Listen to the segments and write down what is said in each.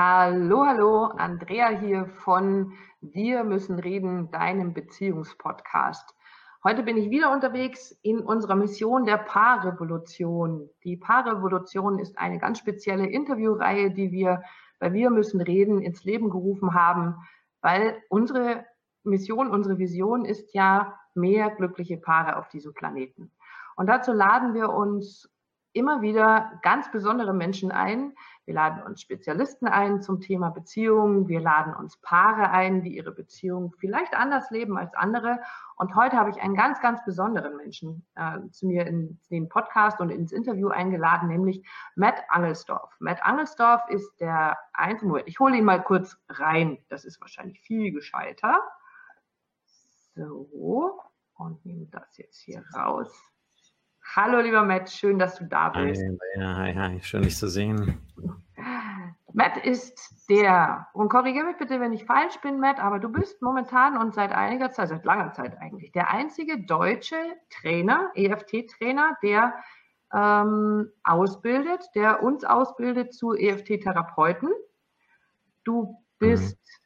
Hallo, hallo, Andrea hier von Wir müssen reden, deinem Beziehungspodcast. Heute bin ich wieder unterwegs in unserer Mission der Paarrevolution. Die Paarrevolution ist eine ganz spezielle Interviewreihe, die wir bei Wir müssen reden ins Leben gerufen haben, weil unsere Mission, unsere Vision ist ja mehr glückliche Paare auf diesem Planeten. Und dazu laden wir uns immer wieder ganz besondere Menschen ein. Wir laden uns Spezialisten ein zum Thema Beziehungen. Wir laden uns Paare ein, die ihre Beziehung vielleicht anders leben als andere. Und heute habe ich einen ganz, ganz besonderen Menschen äh, zu mir in den Podcast und ins Interview eingeladen, nämlich Matt Angelsdorf. Matt Angelsdorf ist der einzige, Moment, ich hole ihn mal kurz rein. Das ist wahrscheinlich viel gescheiter. So, und nehme das jetzt hier raus. Hallo, lieber Matt, schön, dass du da bist. Hi, hi, hi, schön, dich zu sehen. Matt ist der, und korrigiere mich bitte, wenn ich falsch bin, Matt, aber du bist momentan und seit einiger Zeit, seit langer Zeit eigentlich, der einzige deutsche Trainer, EFT-Trainer, der ähm, ausbildet, der uns ausbildet zu EFT-Therapeuten. Du bist mhm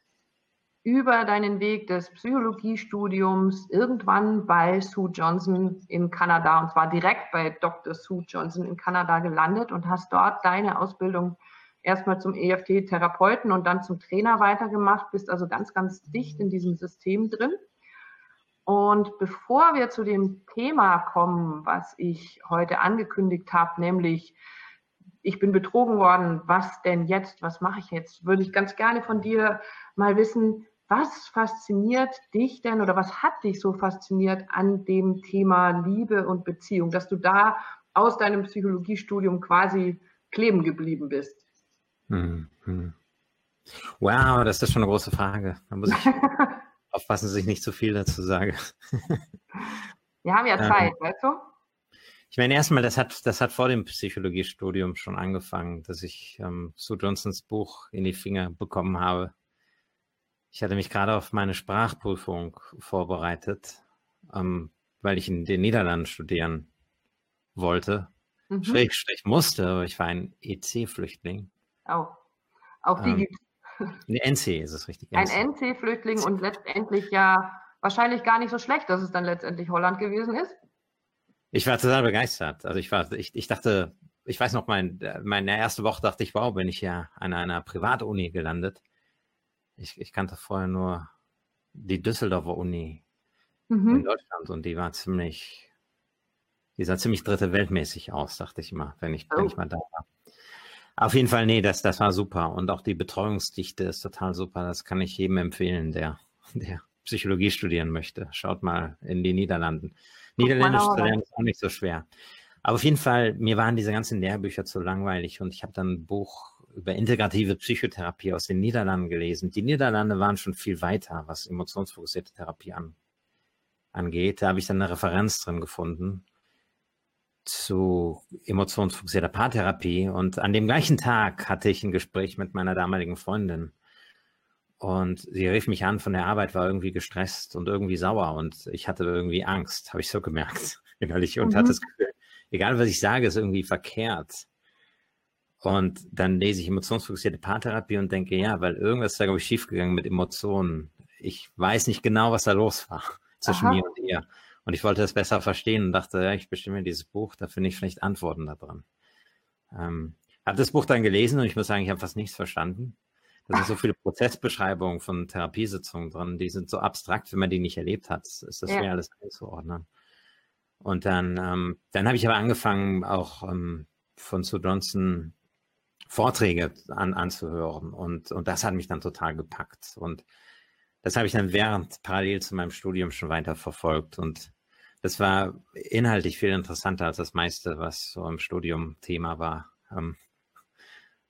über deinen Weg des Psychologiestudiums irgendwann bei Sue Johnson in Kanada und zwar direkt bei Dr. Sue Johnson in Kanada gelandet und hast dort deine Ausbildung erstmal zum EFT-Therapeuten und dann zum Trainer weitergemacht, bist also ganz, ganz dicht in diesem System drin. Und bevor wir zu dem Thema kommen, was ich heute angekündigt habe, nämlich ich bin betrogen worden, was denn jetzt, was mache ich jetzt, würde ich ganz gerne von dir mal wissen, was fasziniert dich denn oder was hat dich so fasziniert an dem Thema Liebe und Beziehung, dass du da aus deinem Psychologiestudium quasi kleben geblieben bist? Hm, hm. Wow, das ist schon eine große Frage. Da muss ich aufpassen, dass ich nicht zu viel dazu sage. Wir haben ja ähm, Zeit, ähm, weißt du? Ich meine, erstmal, das hat, das hat vor dem Psychologiestudium schon angefangen, dass ich ähm, Sue Johnsons Buch in die Finger bekommen habe. Ich hatte mich gerade auf meine Sprachprüfung vorbereitet, ähm, weil ich in den Niederlanden studieren wollte. Mhm. Schrägstrich musste, aber ich war ein EC-Flüchtling. Oh, auch die ähm, gibt es. NC ist es richtig. Ein NC-Flüchtling und letztendlich ja wahrscheinlich gar nicht so schlecht, dass es dann letztendlich Holland gewesen ist. Ich war total begeistert. Also ich war, ich, ich dachte, ich weiß noch, mein, meine erste Woche dachte ich, wow, bin ich ja an einer Privatuni gelandet. Ich, ich kannte vorher nur die Düsseldorfer Uni mhm. in Deutschland und die war ziemlich, die sah ziemlich dritte Weltmäßig aus, dachte ich mal, wenn ich, oh. wenn ich mal da war. Auf jeden Fall, nee, das, das war super. Und auch die Betreuungsdichte ist total super. Das kann ich jedem empfehlen, der, der Psychologie studieren möchte. Schaut mal in die Niederlanden. Niederländisch zu lernen ist auch nicht so schwer. Aber auf jeden Fall, mir waren diese ganzen Lehrbücher zu langweilig und ich habe dann ein Buch über integrative Psychotherapie aus den Niederlanden gelesen. Die Niederlande waren schon viel weiter, was emotionsfokussierte Therapie an, angeht. Da habe ich dann eine Referenz drin gefunden zu emotionsfokussierter Paartherapie. Und an dem gleichen Tag hatte ich ein Gespräch mit meiner damaligen Freundin. Und sie rief mich an von der Arbeit, war irgendwie gestresst und irgendwie sauer. Und ich hatte irgendwie Angst, habe ich so gemerkt innerlich. Und mhm. hatte das Gefühl, egal was ich sage, ist irgendwie verkehrt. Und dann lese ich emotionsfokussierte Paartherapie und denke, ja, weil irgendwas ist da, glaube ich, schiefgegangen mit Emotionen. Ich weiß nicht genau, was da los war zwischen Aha. mir und ihr. Und ich wollte das besser verstehen und dachte, ja, ich bestimme dieses Buch, da finde ich vielleicht Antworten da dran. Ähm, habe das Buch dann gelesen und ich muss sagen, ich habe fast nichts verstanden. Da sind so viele Prozessbeschreibungen von Therapiesitzungen drin, die sind so abstrakt, wenn man die nicht erlebt hat, ist das schwer, ja. alles einzuordnen. Und dann, ähm, dann habe ich aber angefangen, auch ähm, von Sue Johnson Vorträge an, anzuhören. Und, und das hat mich dann total gepackt. Und das habe ich dann während parallel zu meinem Studium schon weiter verfolgt. Und das war inhaltlich viel interessanter als das meiste, was so im Studium Thema war. Ähm,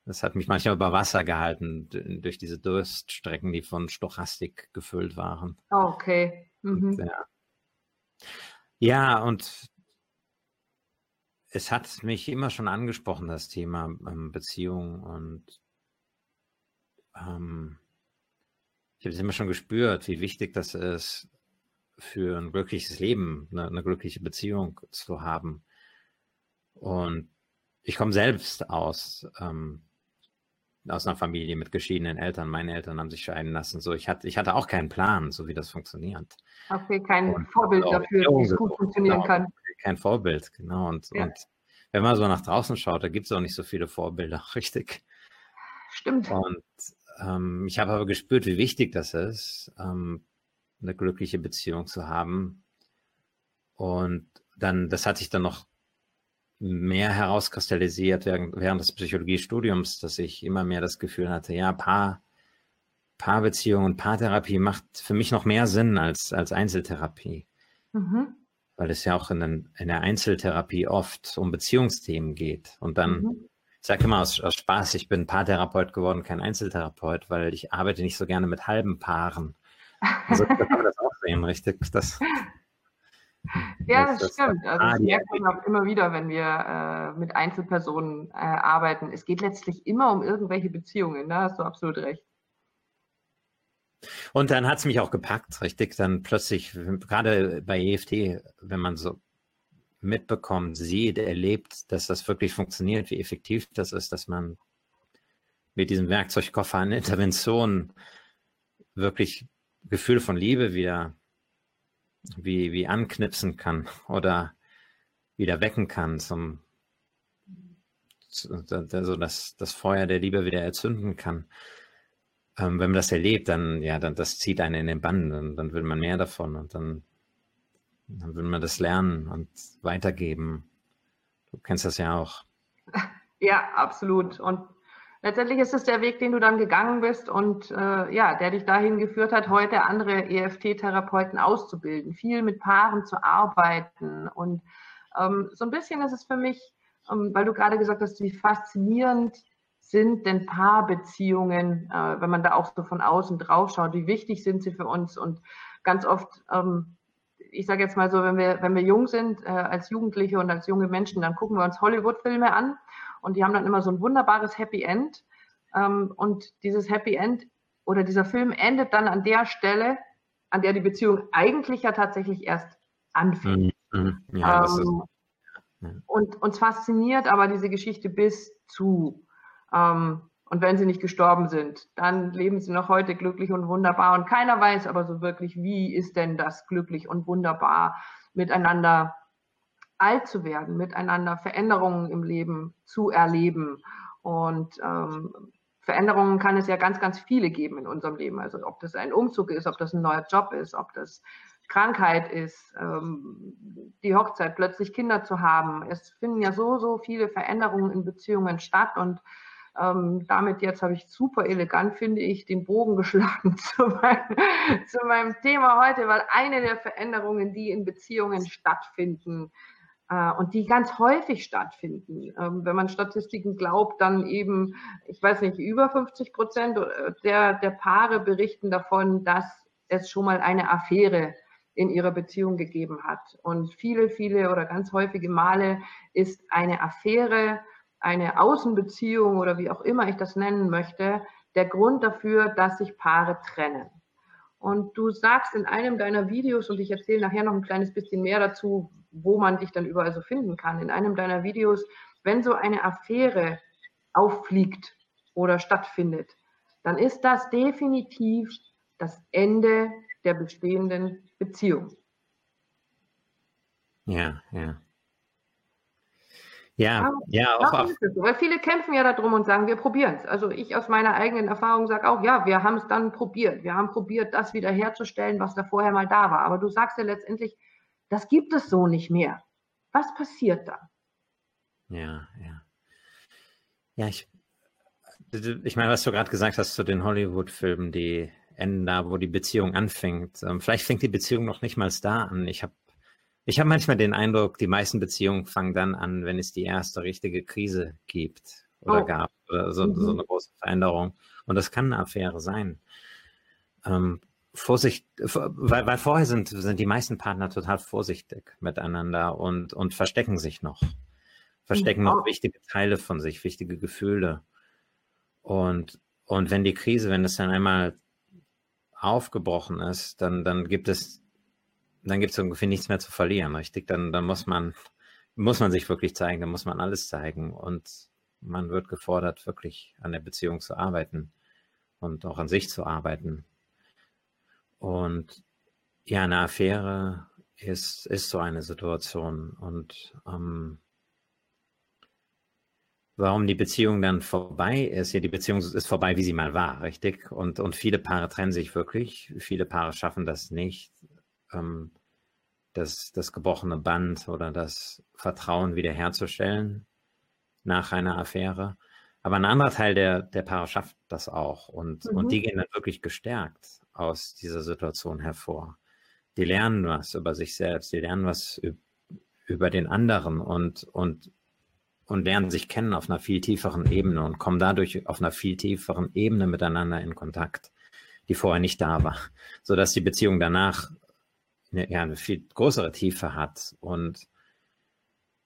das hat mich manchmal über Wasser gehalten, durch diese Durststrecken, die von Stochastik gefüllt waren. Okay. Mhm. Und, ja. ja, und es hat mich immer schon angesprochen, das Thema ähm, Beziehung und ähm, ich habe es immer schon gespürt, wie wichtig das ist, für ein glückliches Leben, eine, eine glückliche Beziehung zu haben. Und ich komme selbst aus ähm, aus einer Familie mit geschiedenen Eltern. Meine Eltern haben sich scheiden lassen. So, ich hatte, ich hatte auch keinen Plan, so wie das funktioniert. Okay, kein und, Vorbild dafür, wie es gut funktionieren genau, kann. Kein Vorbild, genau. Und, ja. und wenn man so nach draußen schaut, da gibt es auch nicht so viele Vorbilder, richtig. Stimmt. Und ähm, ich habe aber gespürt, wie wichtig das ist, ähm, eine glückliche Beziehung zu haben. Und dann, das hat sich dann noch mehr herauskristallisiert während, während des Psychologiestudiums, dass ich immer mehr das Gefühl hatte, ja, Paar, Paarbeziehung und Paartherapie macht für mich noch mehr Sinn als, als Einzeltherapie. Mhm. Weil es ja auch in, den, in, der Einzeltherapie oft um Beziehungsthemen geht. Und dann, mhm. ich sage immer aus, aus, Spaß, ich bin Paartherapeut geworden, kein Einzeltherapeut, weil ich arbeite nicht so gerne mit halben Paaren. Also kann man das auch sehen, richtig? Das, ja, das, das stimmt. Also das merkt man auch immer wieder, wenn wir äh, mit Einzelpersonen äh, arbeiten. Es geht letztlich immer um irgendwelche Beziehungen. Da hast du absolut recht. Und dann hat es mich auch gepackt, richtig. Dann plötzlich, gerade bei EFT, wenn man so mitbekommt, sieht, erlebt, dass das wirklich funktioniert, wie effektiv das ist, dass man mit diesem Werkzeugkoffer an Interventionen wirklich Gefühl von Liebe wieder wie, wie anknipsen kann oder wieder wecken kann, zum, also das, das Feuer der Liebe wieder erzünden kann. Ähm, wenn man das erlebt, dann, ja, dann, das zieht einen in den Bann, dann, dann will man mehr davon und dann, dann will man das lernen und weitergeben. Du kennst das ja auch. Ja, absolut. Und letztendlich ist es der Weg, den du dann gegangen bist und äh, ja, der dich dahin geführt hat, heute andere EFT-Therapeuten auszubilden, viel mit Paaren zu arbeiten. Und ähm, so ein bisschen ist es für mich, ähm, weil du gerade gesagt hast, wie faszinierend sind denn Paarbeziehungen, äh, wenn man da auch so von außen drauf schaut, wie wichtig sind sie für uns und ganz oft ähm, ich sage jetzt mal so, wenn wir, wenn wir jung sind, äh, als Jugendliche und als junge Menschen, dann gucken wir uns Hollywood-Filme an und die haben dann immer so ein wunderbares Happy End. Ähm, und dieses Happy End oder dieser Film endet dann an der Stelle, an der die Beziehung eigentlich ja tatsächlich erst anfängt. Mhm. mhm. Ja, ähm, ist, und uns fasziniert aber diese Geschichte bis zu. Ähm, und wenn sie nicht gestorben sind, dann leben sie noch heute glücklich und wunderbar. Und keiner weiß aber so wirklich, wie ist denn das glücklich und wunderbar miteinander alt zu werden, miteinander Veränderungen im Leben zu erleben. Und ähm, Veränderungen kann es ja ganz, ganz viele geben in unserem Leben. Also ob das ein Umzug ist, ob das ein neuer Job ist, ob das Krankheit ist, ähm, die Hochzeit, plötzlich Kinder zu haben. Es finden ja so, so viele Veränderungen in Beziehungen statt und ähm, damit jetzt habe ich super elegant, finde ich, den Bogen geschlagen zu, mein, zu meinem Thema heute, weil eine der Veränderungen, die in Beziehungen stattfinden, äh, und die ganz häufig stattfinden. Ähm, wenn man Statistiken glaubt, dann eben, ich weiß nicht, über 50 Prozent der, der Paare berichten davon, dass es schon mal eine Affäre in ihrer Beziehung gegeben hat. Und viele, viele oder ganz häufige Male ist eine Affäre, eine Außenbeziehung oder wie auch immer ich das nennen möchte, der Grund dafür, dass sich Paare trennen. Und du sagst in einem deiner Videos, und ich erzähle nachher noch ein kleines bisschen mehr dazu, wo man dich dann überall so finden kann. In einem deiner Videos, wenn so eine Affäre auffliegt oder stattfindet, dann ist das definitiv das Ende der bestehenden Beziehung. Ja, ja. Ja, ja, auch, auch. Weil viele kämpfen ja darum und sagen, wir probieren es. Also ich aus meiner eigenen Erfahrung sage auch, ja, wir haben es dann probiert. Wir haben probiert, das wiederherzustellen, was da vorher mal da war. Aber du sagst ja letztendlich, das gibt es so nicht mehr. Was passiert da? Ja, ja. Ja, ich, ich meine, was du gerade gesagt hast zu den Hollywood-Filmen, die enden da, wo die Beziehung anfängt. Ähm, vielleicht fängt die Beziehung noch nicht mal da an. Ich habe ich hab manchmal den Eindruck, die meisten Beziehungen fangen dann an, wenn es die erste richtige Krise gibt oder oh. gab oder so, mhm. so, eine große Veränderung. Und das kann eine Affäre sein. Ähm, Vorsicht, weil, weil vorher sind, sind die meisten Partner total vorsichtig miteinander und, und verstecken sich noch. Verstecken noch wichtige Teile von sich, wichtige Gefühle. Und, und wenn die Krise, wenn es dann einmal aufgebrochen ist, dann, dann gibt es, dann gibt es ungefähr nichts mehr zu verlieren, richtig? Dann, dann muss man, muss man sich wirklich zeigen, dann muss man alles zeigen. Und man wird gefordert, wirklich an der Beziehung zu arbeiten und auch an sich zu arbeiten. Und ja, eine Affäre ist, ist so eine Situation. Und ähm, warum die Beziehung dann vorbei ist, ja, die Beziehung ist vorbei, wie sie mal war, richtig? Und, und viele Paare trennen sich wirklich, viele Paare schaffen das nicht, ähm, das, das gebrochene Band oder das Vertrauen wiederherzustellen nach einer Affäre. Aber ein anderer Teil der, der Paare schafft das auch und, mhm. und die gehen dann wirklich gestärkt aus dieser Situation hervor. Die lernen was über sich selbst, die lernen was über den anderen und, und und lernen sich kennen auf einer viel tieferen Ebene und kommen dadurch auf einer viel tieferen Ebene miteinander in Kontakt, die vorher nicht da war, so dass die Beziehung danach eine, ja, eine viel größere Tiefe hat und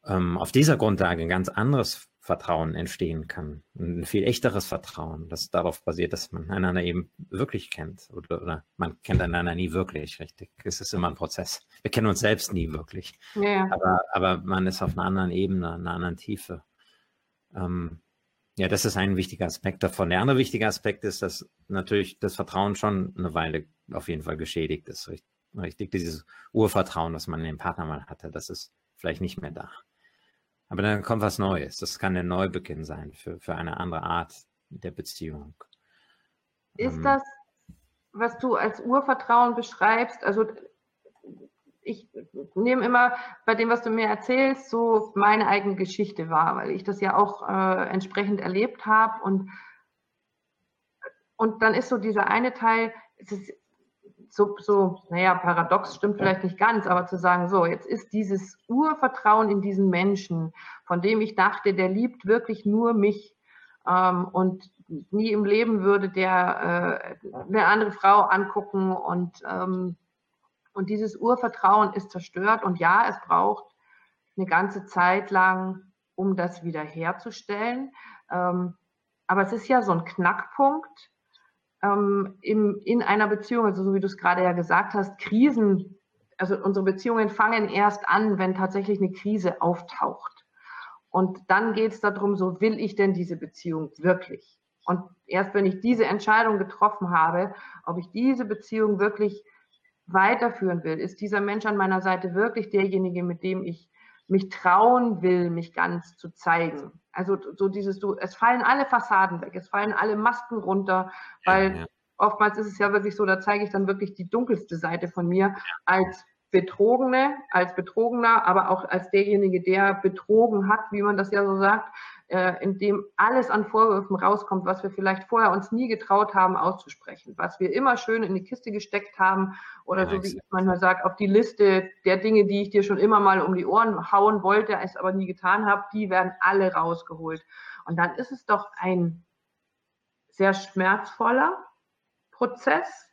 ähm, auf dieser Grundlage ein ganz anderes Vertrauen entstehen kann. Ein viel echteres Vertrauen, das darauf basiert, dass man einander eben wirklich kennt. Oder, oder man kennt einander nie wirklich, richtig. Es ist immer ein Prozess. Wir kennen uns selbst nie wirklich. Ja. Aber, aber man ist auf einer anderen Ebene, einer anderen Tiefe. Ähm, ja, das ist ein wichtiger Aspekt davon. Der andere wichtige Aspekt ist, dass natürlich das Vertrauen schon eine Weile auf jeden Fall geschädigt ist. Richtig, dieses Urvertrauen, das man in den Partner mal hatte, das ist vielleicht nicht mehr da. Aber dann kommt was Neues. Das kann der Neubeginn sein für, für eine andere Art der Beziehung. Ist ähm, das, was du als Urvertrauen beschreibst, also ich nehme immer bei dem, was du mir erzählst, so meine eigene Geschichte wahr, weil ich das ja auch äh, entsprechend erlebt habe und und dann ist so dieser eine Teil, es ist so, so, naja, paradox stimmt vielleicht nicht ganz, aber zu sagen, so, jetzt ist dieses Urvertrauen in diesen Menschen, von dem ich dachte, der liebt wirklich nur mich ähm, und nie im Leben würde der äh, eine andere Frau angucken und, ähm, und dieses Urvertrauen ist zerstört und ja, es braucht eine ganze Zeit lang, um das wiederherzustellen. Ähm, aber es ist ja so ein Knackpunkt, ähm, im, in einer Beziehung, also so wie du es gerade ja gesagt hast, Krisen, also unsere Beziehungen fangen erst an, wenn tatsächlich eine Krise auftaucht. Und dann geht es darum, so will ich denn diese Beziehung wirklich? Und erst wenn ich diese Entscheidung getroffen habe, ob ich diese Beziehung wirklich weiterführen will, ist dieser Mensch an meiner Seite wirklich derjenige, mit dem ich mich trauen will, mich ganz zu zeigen. Also so dieses, du, es fallen alle Fassaden weg, es fallen alle Masken runter, weil ja, ja. oftmals ist es ja wirklich so, da zeige ich dann wirklich die dunkelste Seite von mir als Betrogene, als Betrogener, aber auch als derjenige, der betrogen hat, wie man das ja so sagt, äh, in dem alles an Vorwürfen rauskommt, was wir vielleicht vorher uns nie getraut haben auszusprechen, was wir immer schön in die Kiste gesteckt haben oder ja, so wie ich manchmal sage, auf die Liste der Dinge, die ich dir schon immer mal um die Ohren hauen wollte, es aber nie getan habe, die werden alle rausgeholt. Und dann ist es doch ein sehr schmerzvoller Prozess,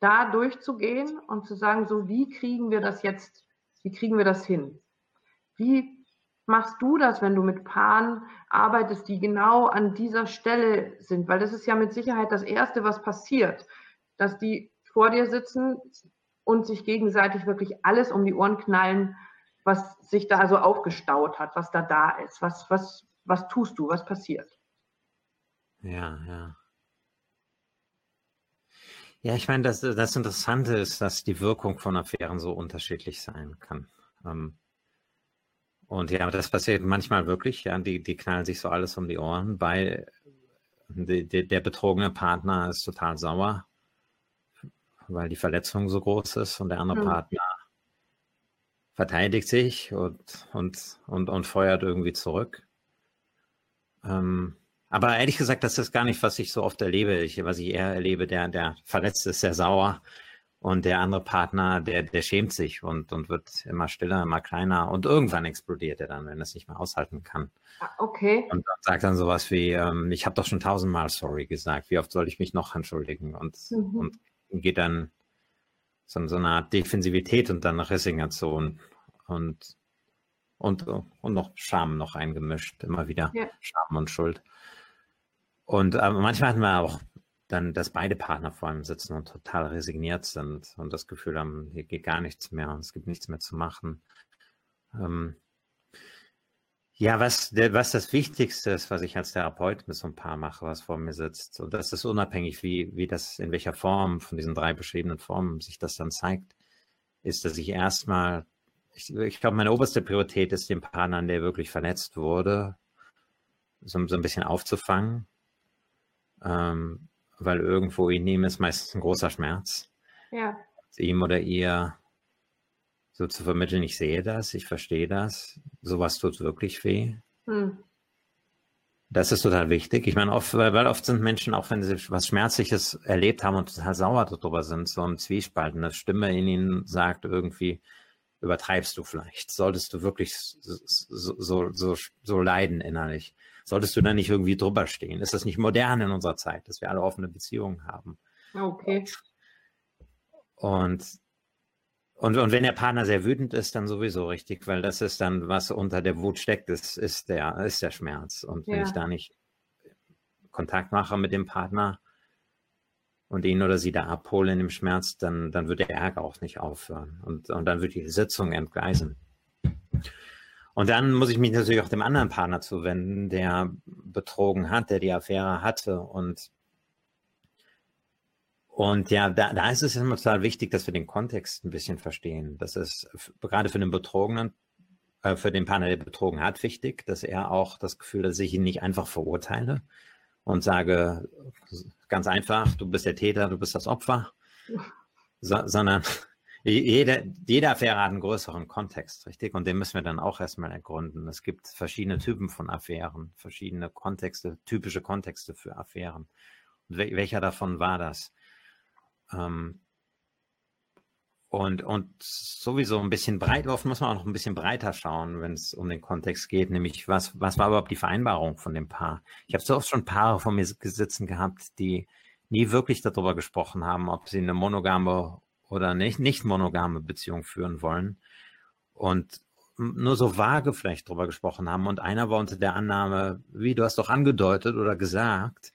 da durchzugehen und zu sagen, so wie kriegen wir das jetzt, wie kriegen wir das hin? Wie machst du das, wenn du mit Paaren arbeitest, die genau an dieser Stelle sind? Weil das ist ja mit Sicherheit das Erste, was passiert, dass die vor dir sitzen und sich gegenseitig wirklich alles um die Ohren knallen, was sich da so aufgestaut hat, was da da ist. Was, was, was tust du? Was passiert? Ja, ja. Ja, ich meine, das, das Interessante ist, dass die Wirkung von Affären so unterschiedlich sein kann. Ähm, und ja, das passiert manchmal wirklich, ja, die, die knallen sich so alles um die Ohren, weil die, die, der betrogene Partner ist total sauer, weil die Verletzung so groß ist und der andere mhm. Partner verteidigt sich und, und, und, und feuert irgendwie zurück. Ähm, aber ehrlich gesagt, das ist gar nicht, was ich so oft erlebe. Ich, was ich eher erlebe, der, der Verletzte ist sehr sauer und der andere Partner, der, der schämt sich und, und wird immer stiller, immer kleiner und irgendwann explodiert er dann, wenn er es nicht mehr aushalten kann. Ah, okay. Und sagt dann sowas wie, ähm, ich habe doch schon tausendmal sorry gesagt, wie oft soll ich mich noch entschuldigen? Und, mhm. und geht dann so, so eine Art Defensivität und dann Resignation und, und, und noch Scham noch eingemischt, immer wieder ja. Scham und Schuld. Und äh, manchmal hatten wir auch dann, dass beide Partner vor allem sitzen und total resigniert sind und das Gefühl haben, hier geht gar nichts mehr und es gibt nichts mehr zu machen. Ähm, Ja, was, was das Wichtigste ist, was ich als Therapeut mit so einem Paar mache, was vor mir sitzt, und das ist unabhängig, wie, wie das, in welcher Form von diesen drei beschriebenen Formen sich das dann zeigt, ist, dass ich erstmal, ich, ich glaube, meine oberste Priorität ist, den Partner, der wirklich verletzt wurde, so, so ein bisschen aufzufangen, ähm, weil irgendwo in ihm ist meistens ein großer Schmerz. Ja. Ihm oder ihr so zu vermitteln, ich sehe das, ich verstehe das, sowas tut wirklich weh. Hm. Das ist total wichtig. Ich meine, oft, weil oft sind Menschen, auch wenn sie was Schmerzliches erlebt haben und total sauer darüber sind, so ein Zwiespalt, eine Stimme in ihnen sagt irgendwie, übertreibst du vielleicht? Solltest du wirklich so, so, so, so leiden innerlich? Solltest du da nicht irgendwie drüber stehen? Ist das nicht modern in unserer Zeit, dass wir alle offene Beziehungen haben? Okay. Und und, und wenn der Partner sehr wütend ist, dann sowieso richtig, weil das ist dann, was unter der Wut steckt, ist, ist, der, ist der Schmerz. Und wenn ja. ich da nicht Kontakt mache mit dem Partner und ihn oder sie da abhole in dem Schmerz, dann, dann wird der Ärger auch nicht aufhören. Und, und dann wird die Sitzung entgleisen. Und dann muss ich mich natürlich auch dem anderen Partner zuwenden, der betrogen hat, der die Affäre hatte und und ja, da, da ist es immer total wichtig, dass wir den Kontext ein bisschen verstehen. Das ist gerade für den Betrogenen, äh, für den Partner, der betrogen hat, wichtig, dass er auch das Gefühl, dass ich ihn nicht einfach verurteile und sage, ganz einfach, du bist der Täter, du bist das Opfer, so, sondern jede, jede Affäre hat einen größeren Kontext, richtig? Und den müssen wir dann auch erstmal ergründen. Es gibt verschiedene Typen von Affären, verschiedene Kontexte, typische Kontexte für Affären. Und welcher davon war das? Ähm, und, und sowieso ein bisschen breit, oft muss man auch noch ein bisschen breiter schauen, wenn es um den Kontext geht, nämlich was, was war überhaupt die Vereinbarung von dem Paar? Ich habe so oft schon Paare von mir sitzen gehabt, die nie wirklich darüber gesprochen haben, ob sie eine monogame oder nicht, nicht monogame Beziehung führen wollen. Und nur so vage vielleicht darüber gesprochen haben. Und einer war unter der Annahme, wie du hast doch angedeutet oder gesagt,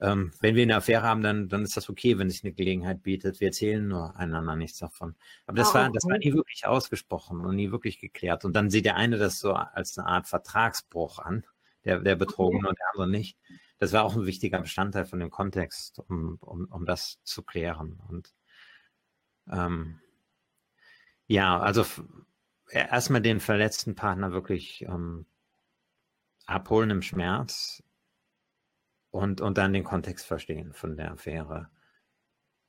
ähm, wenn wir eine Affäre haben, dann, dann ist das okay, wenn sich eine Gelegenheit bietet. Wir erzählen nur einander nichts davon. Aber das, ah, war, das war nie wirklich ausgesprochen und nie wirklich geklärt. Und dann sieht der eine das so als eine Art Vertragsbruch an, der, der Betrogene okay. und der andere nicht. Das war auch ein wichtiger Bestandteil von dem Kontext, um, um, um das zu klären. Und ähm, ja, also erstmal den verletzten Partner wirklich ähm, abholen im Schmerz, und, und dann den Kontext verstehen von der Affäre.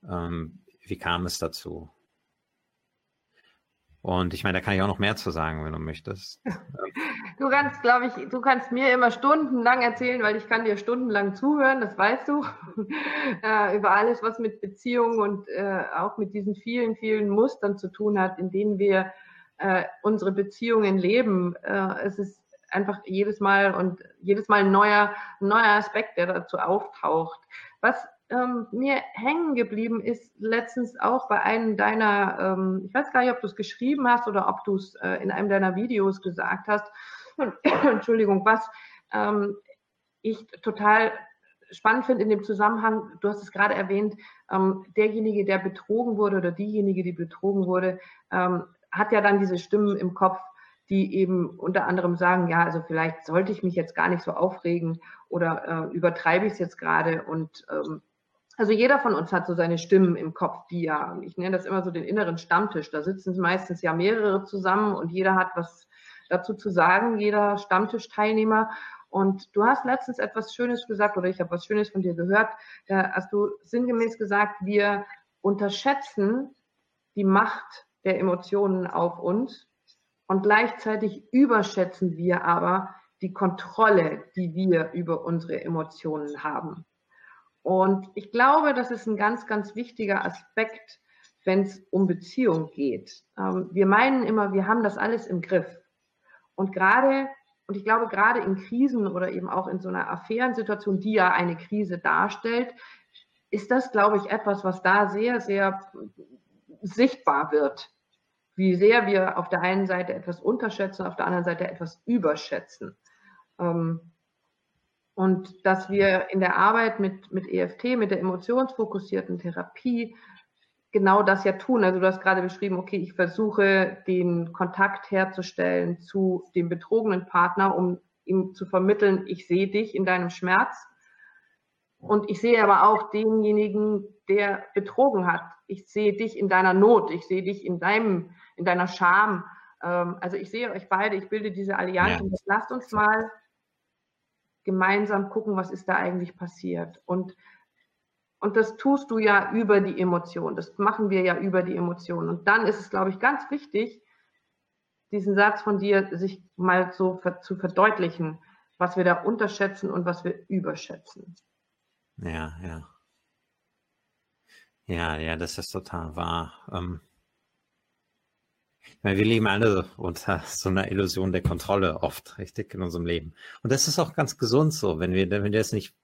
Ähm, wie kam es dazu? Und ich meine, da kann ich auch noch mehr zu sagen, wenn du möchtest. Du kannst, glaube ich, du kannst mir immer stundenlang erzählen, weil ich kann dir stundenlang zuhören, das weißt du, äh, über alles, was mit Beziehungen und äh, auch mit diesen vielen, vielen Mustern zu tun hat, in denen wir äh, unsere Beziehungen leben. Äh, es ist einfach jedes Mal und jedes Mal ein neuer, ein neuer Aspekt, der dazu auftaucht. Was ähm, mir hängen geblieben ist letztens auch bei einem deiner, ähm, ich weiß gar nicht, ob du es geschrieben hast oder ob du es äh, in einem deiner Videos gesagt hast, Entschuldigung, was ähm, ich total spannend finde in dem Zusammenhang, du hast es gerade erwähnt, ähm, derjenige, der betrogen wurde oder diejenige, die betrogen wurde, ähm, hat ja dann diese Stimmen im Kopf, die eben unter anderem sagen, ja, also vielleicht sollte ich mich jetzt gar nicht so aufregen oder äh, übertreibe ich es jetzt gerade und ähm, also jeder von uns hat so seine Stimmen im Kopf, die ja, ich nenne das immer so den inneren Stammtisch. Da sitzen meistens ja mehrere zusammen und jeder hat was dazu zu sagen, jeder Stammtischteilnehmer. Und du hast letztens etwas Schönes gesagt oder ich habe was Schönes von dir gehört. Da hast du sinngemäß gesagt, wir unterschätzen die Macht der Emotionen auf uns und gleichzeitig überschätzen wir aber die Kontrolle, die wir über unsere Emotionen haben. Und ich glaube, das ist ein ganz, ganz wichtiger Aspekt, wenn es um Beziehung geht. Ähm, wir meinen immer, wir haben das alles im Griff. Und gerade, und ich glaube, gerade in Krisen oder eben auch in so einer Affärensituation, die ja eine Krise darstellt, ist das, glaube ich, etwas, was da sehr, sehr sichtbar wird wie sehr wir auf der einen Seite etwas unterschätzen, auf der anderen Seite etwas überschätzen. Ähm, und dass wir in der Arbeit mit, mit EFT, mit der emotionsfokussierten Therapie, genau das ja tun. Also du hast gerade beschrieben, okay, ich versuche den Kontakt herzustellen zu dem betrogenen Partner, um ihm zu vermitteln, ich sehe dich in deinem Schmerz. Und ich sehe aber auch denjenigen, der betrogen hat. Ich sehe dich in deiner Not. Ich sehe dich in deinem, in deiner Scham. Ähm, also ich sehe euch beide. Ich bilde diese Allianz. Ja. Und lasst uns mal gemeinsam gucken, was ist da eigentlich passiert. Und und das tust du ja über die Emotion. Das machen wir ja über die Emotion. Und dann ist es, glaube ich, ganz wichtig, diesen Satz von dir sich mal so zu verdeutlichen, was wir da unterschätzen und was wir überschätzen. Ja, ja. Ja, ja, das ist total wahr. Ähm, meine, wir leben alle unter so einer Illusion der Kontrolle oft, richtig, in unserem Leben. Und das ist auch ganz gesund so, wenn wir, wenn wir das nicht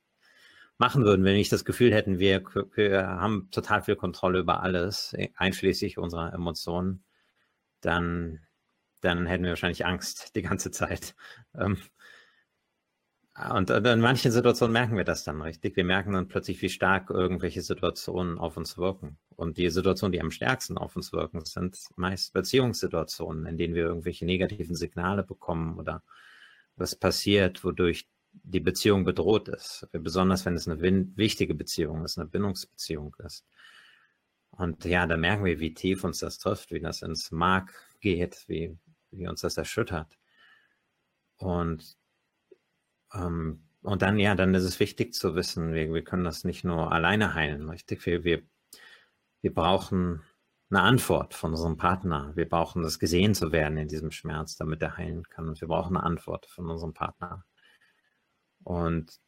machen würden, wenn wir nicht das Gefühl hätten, wir, wir haben total viel Kontrolle über alles, einschließlich unserer Emotionen, dann, dann hätten wir wahrscheinlich Angst die ganze Zeit. Ähm, und in manchen Situationen merken wir das dann richtig. Wir merken dann plötzlich, wie stark irgendwelche Situationen auf uns wirken. Und die Situationen, die am stärksten auf uns wirken, sind meist Beziehungssituationen, in denen wir irgendwelche negativen Signale bekommen oder was passiert, wodurch die Beziehung bedroht ist. Besonders wenn es eine wichtige Beziehung ist, eine Bindungsbeziehung ist. Und ja, da merken wir, wie tief uns das trifft, wie das ins Mark geht, wie, wie uns das erschüttert. Und, ähm, und dann, ja, dann ist es wichtig zu wissen, wir, wir können das nicht nur alleine heilen, richtig? Wir, wir, wir brauchen eine Antwort von unserem Partner. Wir brauchen das gesehen zu werden in diesem Schmerz, damit er heilen kann. Und wir brauchen eine Antwort von unserem Partner. Und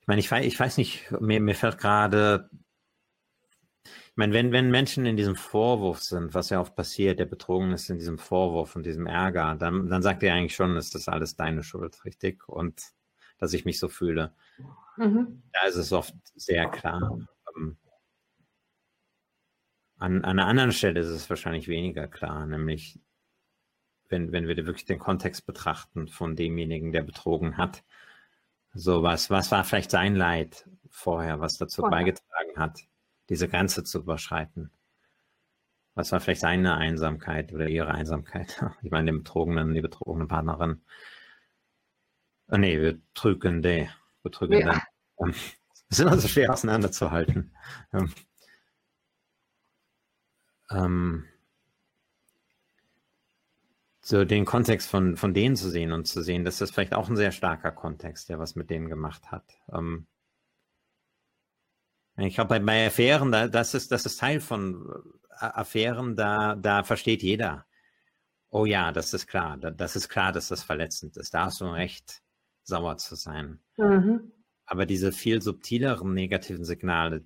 ich meine, ich weiß, ich weiß nicht, mir, mir fällt gerade, ich meine, wenn, wenn Menschen in diesem Vorwurf sind, was ja oft passiert, der betrogen ist in diesem Vorwurf und diesem Ärger, dann, dann sagt er eigentlich schon, ist das alles deine Schuld, richtig? Und dass ich mich so fühle. Mhm. Da ist es oft sehr klar. Ähm, an, an einer anderen Stelle ist es wahrscheinlich weniger klar, nämlich wenn, wenn wir wirklich den Kontext betrachten von demjenigen, der betrogen hat. So was, was war vielleicht sein Leid vorher, was dazu vorher. beigetragen hat, diese Grenze zu überschreiten? Was war vielleicht seine Einsamkeit oder ihre Einsamkeit? Ich meine, den Betrogenen, die betrogene Partnerin. Oh, nee, Betrügende, Betrügende. Ja. Ähm, sind also schwer auseinanderzuhalten. Ähm, ähm so den Kontext von, von denen zu sehen und zu sehen, dass das vielleicht auch ein sehr starker Kontext, der was mit denen gemacht hat. Ähm ich glaube, bei, bei Affären, da, das, ist, das ist Teil von äh, Affären, da, da versteht jeder. Oh ja, das ist klar. Das ist klar, dass das verletzend ist. Da hast du recht, sauer zu sein. Mhm. Aber diese viel subtileren negativen Signale,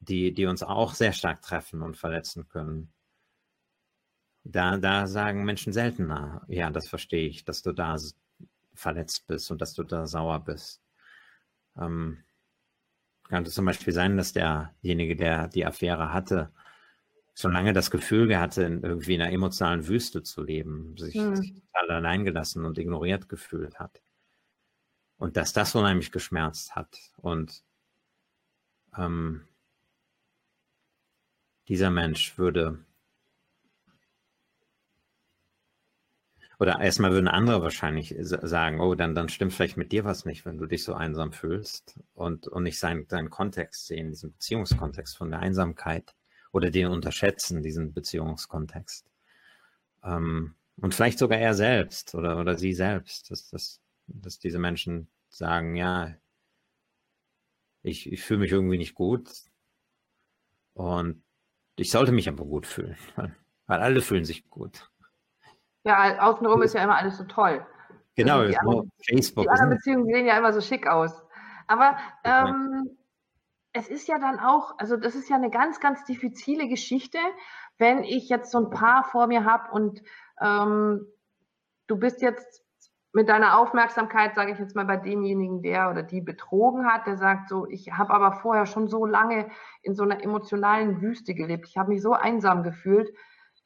die, die uns auch sehr stark treffen und verletzen können, da, da sagen Menschen seltener, ja, das verstehe ich, dass du da verletzt bist und dass du da sauer bist. Ähm, kann es zum Beispiel sein, dass derjenige, der die Affäre hatte, schon lange das Gefühl hatte, in irgendwie in einer emotionalen Wüste zu leben, sich, hm. total alleingelassen und ignoriert gefühlt hat. Und dass das unheimlich geschmerzt hat. Und ähm, dieser Mensch würde Oder erstmal würden andere wahrscheinlich sagen, oh, dann, dann stimmt vielleicht mit dir was nicht, wenn du dich so einsam fühlst und, und nicht seinen, seinen Kontext sehen, diesen Beziehungskontext von der Einsamkeit oder den unterschätzen, diesen Beziehungskontext. Ähm, und vielleicht sogar er selbst oder, oder sie selbst, dass, dass, dass diese Menschen sagen, ja, ich, ich fühle mich irgendwie nicht gut und ich sollte mich aber gut fühlen, weil, weil alle fühlen sich gut. Ja, außenrum ist ja immer alles so toll. Genau, also die, anderen, Facebook. Die anderen Beziehungen sehen ja immer so schick aus. Aber ähm, es ist ja dann auch, also das ist ja eine ganz, ganz diffizile Geschichte, wenn ich jetzt so ein Paar vor mir habe und ähm, du bist jetzt mit deiner Aufmerksamkeit, sage ich jetzt mal, bei demjenigen, der oder die betrogen hat, der sagt so, ich habe aber vorher schon so lange in so einer emotionalen Wüste gelebt, ich habe mich so einsam gefühlt,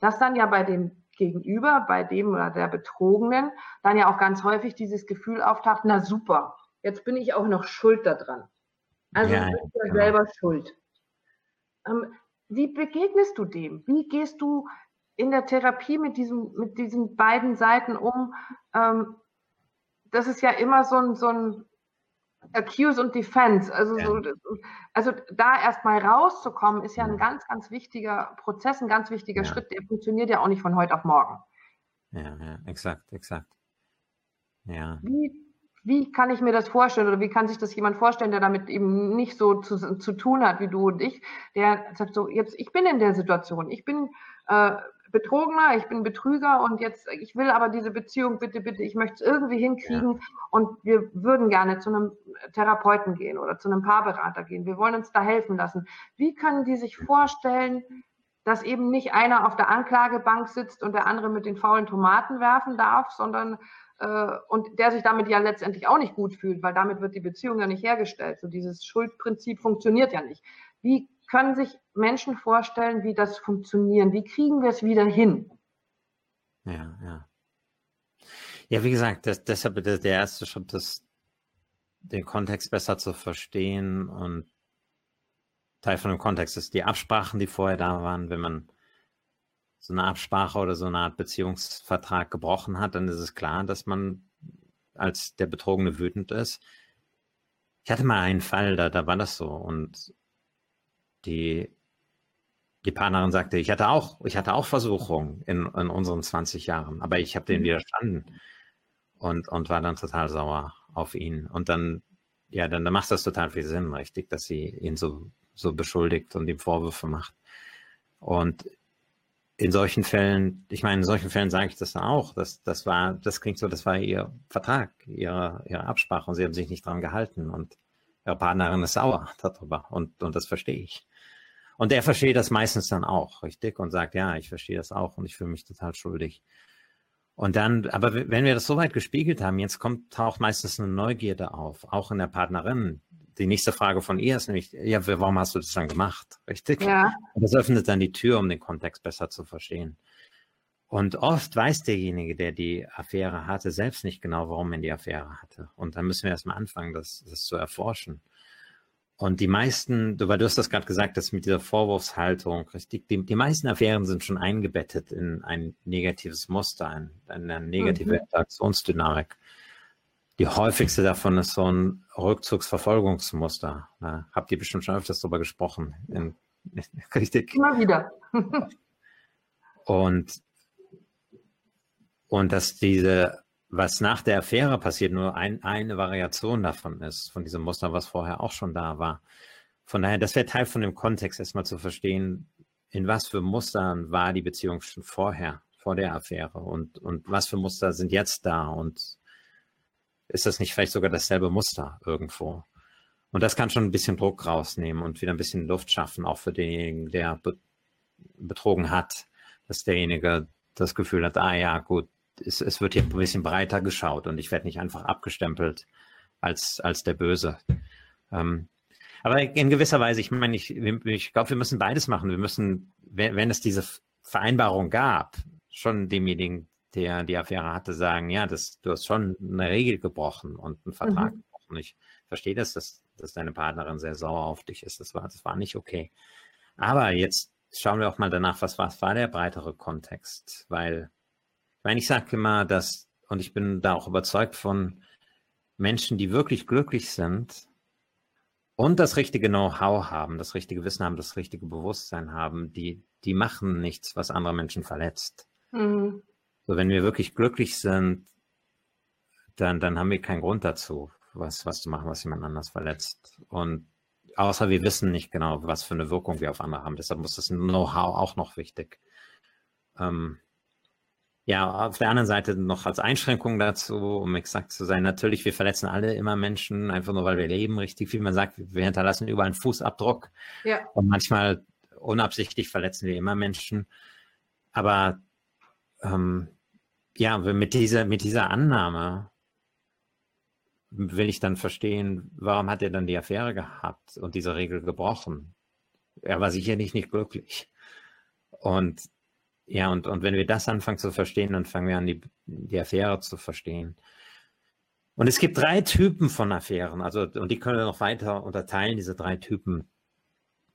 dass dann ja bei dem Gegenüber, bei dem oder der Betrogenen, dann ja auch ganz häufig dieses Gefühl auftaucht, na super, jetzt bin ich auch noch schuld daran. Also ja, du bist ja genau. selber schuld. Ähm, wie begegnest du dem? Wie gehst du in der Therapie mit, diesem, mit diesen beiden Seiten um? Ähm, das ist ja immer so ein, so ein Accuse und Defense. Also, ja. so, also da erstmal rauszukommen, ist ja ein ganz, ganz wichtiger Prozess, ein ganz wichtiger ja. Schritt. Der funktioniert ja auch nicht von heute auf morgen. Ja, ja, exakt, exakt. Ja. Wie, wie kann ich mir das vorstellen oder wie kann sich das jemand vorstellen, der damit eben nicht so zu, zu tun hat wie du und ich, der sagt so, jetzt, ich bin in der Situation, ich bin äh, Betrogener, ich bin Betrüger und jetzt, ich will aber diese Beziehung bitte, bitte, ich möchte es irgendwie hinkriegen ja. und wir würden gerne zu einem Therapeuten gehen oder zu einem Paarberater gehen. Wir wollen uns da helfen lassen. Wie können die sich vorstellen, dass eben nicht einer auf der Anklagebank sitzt und der andere mit den faulen Tomaten werfen darf, sondern äh, und der sich damit ja letztendlich auch nicht gut fühlt, weil damit wird die Beziehung ja nicht hergestellt. So dieses Schuldprinzip funktioniert ja nicht. Wie können sich Menschen vorstellen, wie das funktioniert? Wie kriegen wir es wieder hin? Ja, ja. Ja, wie gesagt, das, deshalb der, der erste Schritt ist, den Kontext besser zu verstehen und Teil von dem Kontext ist die Absprachen, die vorher da waren. Wenn man so eine Absprache oder so eine Art Beziehungsvertrag gebrochen hat, dann ist es klar, dass man als der Betrogene wütend ist. Ich hatte mal einen Fall, da, da war das so und die, die Partnerin sagte, ich hatte auch, ich hatte auch Versuchungen in, in unseren 20 Jahren, aber ich habe den mhm. widerstanden und, und war dann total sauer auf ihn. Und dann, ja, dann, dann macht das total viel Sinn, richtig, dass sie ihn so, so beschuldigt und ihm Vorwürfe macht. Und in solchen Fällen, ich meine, in solchen Fällen sage ich das dann auch. Das, das war, das klingt so, das war ihr Vertrag, ihre, ihre Absprache und sie haben sich nicht dran gehalten und Partnerin ist sauer darüber und, und das verstehe ich. Und er versteht das meistens dann auch, richtig? Und sagt, ja, ich verstehe das auch und ich fühle mich total schuldig. Und dann, aber wenn wir das so weit gespiegelt haben, jetzt kommt, taucht meistens eine Neugierde auf, auch in der Partnerin. Die nächste Frage von ihr ist nämlich, ja, warum hast du das dann gemacht? Richtig? Ja. Und das öffnet dann die Tür, um den Kontext besser zu verstehen. Und oft weiß derjenige, der die Affäre hatte, selbst nicht genau, warum er die Affäre hatte. Und dann müssen wir erstmal anfangen, das, das zu erforschen. Und die meisten, du, weil du hast das gerade gesagt, dass mit dieser Vorwurfshaltung, richtig, die, die meisten Affären sind schon eingebettet in ein negatives Muster, in, in eine negative mhm. Interaktionsdynamik. Die häufigste davon ist so ein Rückzugsverfolgungsmuster. Da habt ihr bestimmt schon öfters drüber gesprochen. In, richtig. Immer wieder. und, und dass diese was nach der Affäre passiert, nur ein, eine Variation davon ist, von diesem Muster, was vorher auch schon da war. Von daher, das wäre Teil von dem Kontext, erstmal zu verstehen, in was für Mustern war die Beziehung schon vorher, vor der Affäre und, und was für Muster sind jetzt da und ist das nicht vielleicht sogar dasselbe Muster irgendwo? Und das kann schon ein bisschen Druck rausnehmen und wieder ein bisschen Luft schaffen, auch für denjenigen, der be betrogen hat, dass derjenige das Gefühl hat, ah ja, gut, es, es wird hier ein bisschen breiter geschaut und ich werde nicht einfach abgestempelt als, als der Böse. Ähm, aber in gewisser Weise, ich meine, ich, ich glaube, wir müssen beides machen. Wir müssen, wenn, wenn es diese Vereinbarung gab, schon demjenigen, der die Affäre hatte, sagen, ja, das, du hast schon eine Regel gebrochen und einen Vertrag mhm. gebrochen. Ich verstehe das, dass, dass deine Partnerin sehr sauer auf dich ist. Das war, das war nicht okay. Aber jetzt schauen wir auch mal danach, was, was war der breitere Kontext? Weil ich meine, ich sage immer, dass, und ich bin da auch überzeugt von Menschen, die wirklich glücklich sind und das richtige Know-how haben, das richtige Wissen haben, das richtige Bewusstsein haben, die, die machen nichts, was andere Menschen verletzt. Mhm. So, wenn wir wirklich glücklich sind, dann, dann haben wir keinen Grund dazu, was, was zu machen, was jemand anders verletzt. Und außer wir wissen nicht genau, was für eine Wirkung wir auf andere haben. Deshalb muss das Know-how auch noch wichtig. Ähm, ja, auf der anderen Seite noch als Einschränkung dazu, um exakt zu sein, natürlich, wir verletzen alle immer Menschen, einfach nur weil wir leben, richtig wie man sagt, wir hinterlassen überall einen Fußabdruck. Ja. Und manchmal unabsichtlich verletzen wir immer Menschen. Aber ähm, ja, mit dieser, mit dieser Annahme will ich dann verstehen, warum hat er dann die Affäre gehabt und diese Regel gebrochen? Er war sicherlich nicht glücklich. Und ja, und, und wenn wir das anfangen zu verstehen, dann fangen wir an, die, die Affäre zu verstehen. Und es gibt drei Typen von Affären, also und die können wir noch weiter unterteilen, diese drei Typen.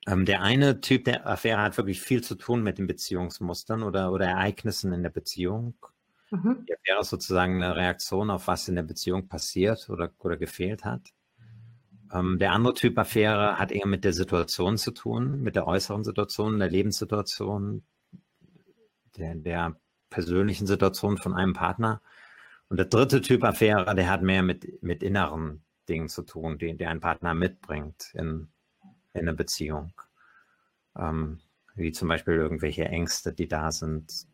Ähm, der eine Typ der Affäre hat wirklich viel zu tun mit den Beziehungsmustern oder, oder Ereignissen in der Beziehung. Mhm. Die Affäre ist sozusagen eine Reaktion auf was in der Beziehung passiert oder, oder gefehlt hat. Ähm, der andere Typ Affäre hat eher mit der Situation zu tun, mit der äußeren Situation, der Lebenssituation, der, der persönlichen Situation von einem Partner. Und der dritte Typ Affäre, der hat mehr mit, mit inneren Dingen zu tun, die, die ein Partner mitbringt in, in eine Beziehung. Ähm, wie zum Beispiel irgendwelche Ängste, die da sind,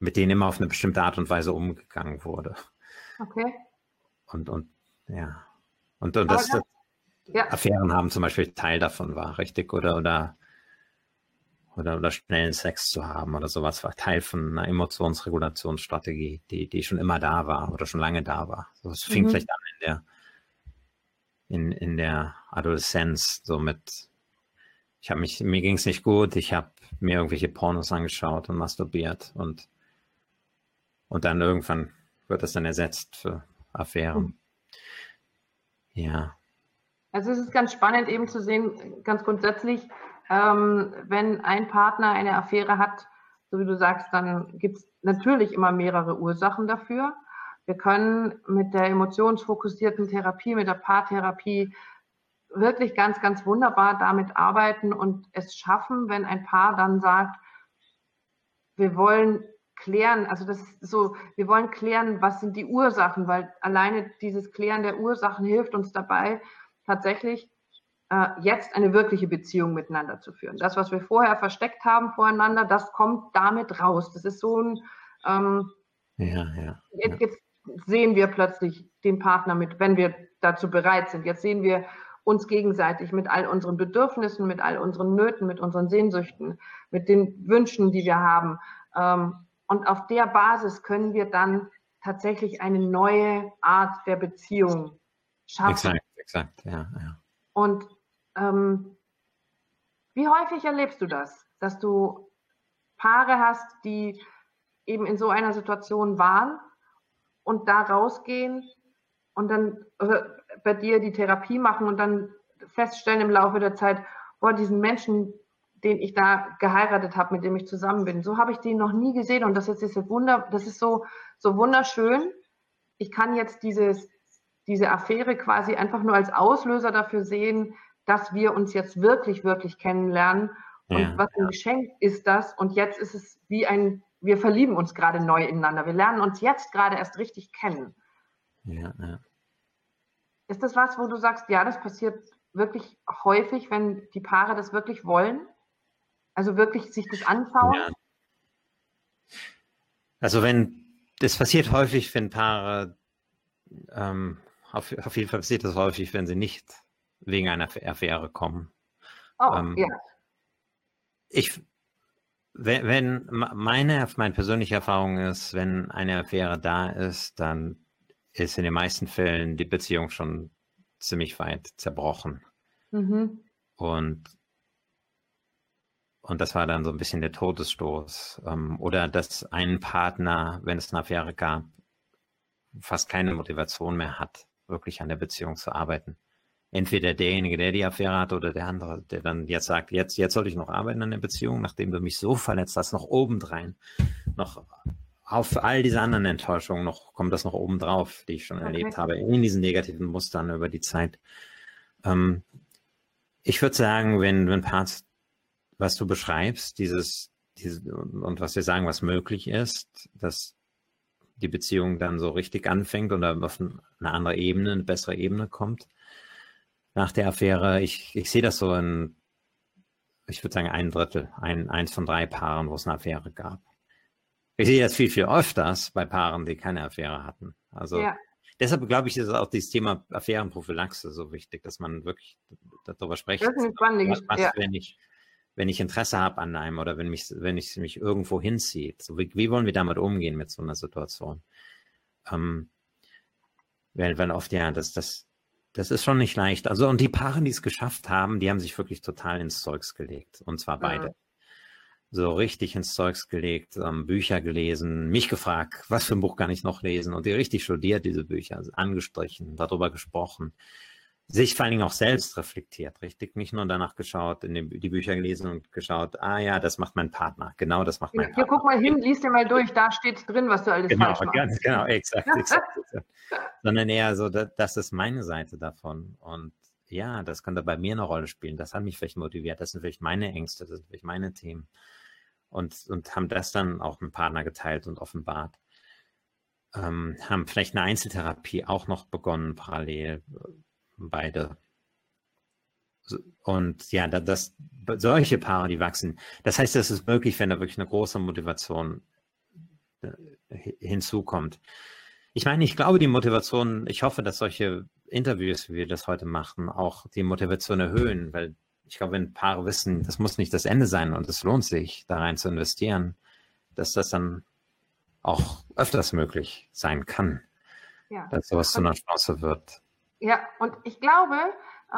mit denen immer auf eine bestimmte Art und Weise umgegangen wurde. Okay. Und, und ja. Und, und das, das ja. Affären haben zum Beispiel Teil davon war, richtig? Oder, oder oder, oder schnellen Sex zu haben oder sowas war Teil von einer Emotionsregulationsstrategie, die, die schon immer da war oder schon lange da war. So, es fing mhm. vielleicht an in der, in, in der Adoleszenz, so mit, ich habe mich, mir ging es nicht gut, ich habe mir irgendwelche Pornos angeschaut und masturbiert und, und dann irgendwann wird das dann ersetzt für Affären. Mhm. Ja. Also es ist ganz spannend eben zu sehen, ganz grundsätzlich, ähm, wenn ein Partner eine Affäre hat, so wie du sagst, dann gibt es natürlich immer mehrere Ursachen dafür. Wir können mit der emotionsfokussierten Therapie, mit der Paartherapie wirklich ganz, ganz wunderbar damit arbeiten und es schaffen, wenn ein Paar dann sagt, wir wollen klären, also das ist so, wir wollen klären, was sind die Ursachen, weil alleine dieses Klären der Ursachen hilft uns dabei, tatsächlich äh, jetzt eine wirkliche Beziehung miteinander zu führen. Das, was wir vorher versteckt haben voreinander, das kommt damit raus. Das ist so ein, ähm, ja, ja, jetzt, jetzt sehen wir plötzlich den Partner mit, wenn wir dazu bereit sind. Jetzt sehen wir uns gegenseitig mit all unseren Bedürfnissen, mit all unseren Nöten, mit unseren Sehnsüchten, mit den Wünschen, die wir haben. Ähm, und auf der Basis können wir dann tatsächlich eine neue Art der Beziehung schaffen. Exakt, exakt, ja, ja. Und ähm, wie häufig erlebst du das, dass du Paare hast, die eben in so einer Situation waren und da rausgehen und dann äh, bei dir die Therapie machen und dann feststellen im Laufe der Zeit, boah, diesen Menschen, den ich da geheiratet habe, mit dem ich zusammen bin, so habe ich den noch nie gesehen und das ist jetzt wunder, das ist so so wunderschön. Ich kann jetzt dieses diese Affäre quasi einfach nur als Auslöser dafür sehen, dass wir uns jetzt wirklich, wirklich kennenlernen. Und ja, was ein. Geschenk ist das. Und jetzt ist es wie ein, wir verlieben uns gerade neu ineinander. Wir lernen uns jetzt gerade erst richtig kennen. Ja, ja. Ist das was, wo du sagst, ja, das passiert wirklich häufig, wenn die Paare das wirklich wollen? Also wirklich sich das anschauen? Ja. Also wenn, das passiert häufig, wenn Paare, ähm, auf, auf jeden Fall passiert das häufig, wenn sie nicht wegen einer Affäre kommen. Oh, ähm, ja. Ich, wenn, wenn meine, meine persönliche Erfahrung ist, wenn eine Affäre da ist, dann ist in den meisten Fällen die Beziehung schon ziemlich weit zerbrochen. Mhm. Und, und das war dann so ein bisschen der Todesstoß. Ähm, oder dass ein Partner, wenn es eine Affäre gab, fast keine Motivation mehr hat, wirklich an der Beziehung zu arbeiten entweder derjenige, der die Affäre hat, oder der andere, der dann jetzt sagt, jetzt, jetzt sollte ich noch arbeiten an der Beziehung, nachdem du mich so verletzt hast, noch obendrein, noch auf all diese anderen Enttäuschungen noch, kommt das noch obendrauf, die ich schon okay. erlebt habe, in diesen negativen Mustern über die Zeit. Ähm, ich würde sagen, wenn, wenn Parts, was du beschreibst, dieses, dieses, und was wir sagen, was möglich ist, dass die Beziehung dann so richtig anfängt oder auf eine andere Ebene, eine bessere Ebene kommt, nach der Affäre. Ich, ich sehe das so in, ich würde sagen, ein Drittel, ein, eins von drei Paaren, wo es eine Affäre gab. Ich sehe das viel, viel öfters bei Paaren, die keine Affäre hatten. Also ja. deshalb glaube ich, ist auch dieses Thema Affärenprophylaxe so wichtig, dass man wirklich darüber spricht. Das ist eine spannende was, was, ja. wenn ich wenn ich Interesse habe an einem oder wenn mich, wenn ich mich irgendwo hinzieht. So wie, wie wollen wir damit umgehen mit so einer Situation? Ähm, weil, weil oft ja, das, das, das ist schon nicht leicht. Also, und die Paare, die es geschafft haben, die haben sich wirklich total ins Zeugs gelegt. Und zwar beide. so richtig ins Zeugs gelegt, ähm, Bücher gelesen, mich gefragt, was für ein Buch kann ich noch lesen und die richtig studiert, diese Bücher, also angestrichen, darüber gesprochen sich vor allen Dingen auch selbst reflektiert, richtig? Nicht nur danach geschaut, in den, die Bücher gelesen und geschaut, ah ja, das macht mein Partner. Genau, das macht mein Hier, Partner. guck mal hin, liest dir mal durch, da steht drin, was du alles genau, falsch machst. Ganz genau, exakt, exakt, exakt. Sondern eher so, das, das ist meine Seite davon. Und ja, das könnte bei mir eine Rolle spielen. Das hat mich vielleicht motiviert. Das sind vielleicht meine Ängste, das sind vielleicht meine Themen. Und, und haben das dann auch mit dem Partner geteilt und offenbart. Ähm, haben vielleicht eine Einzeltherapie auch noch begonnen parallel beide. Und ja, das, solche Paare, die wachsen. Das heißt, es ist möglich, wenn da wirklich eine große Motivation äh, hinzukommt. Ich meine, ich glaube, die Motivation, ich hoffe, dass solche Interviews, wie wir das heute machen, auch die Motivation erhöhen, weil ich glaube, wenn Paare wissen, das muss nicht das Ende sein und es lohnt sich, da rein zu investieren, dass das dann auch öfters möglich sein kann, ja. dass sowas zu einer Chance wird. Ja, und ich glaube,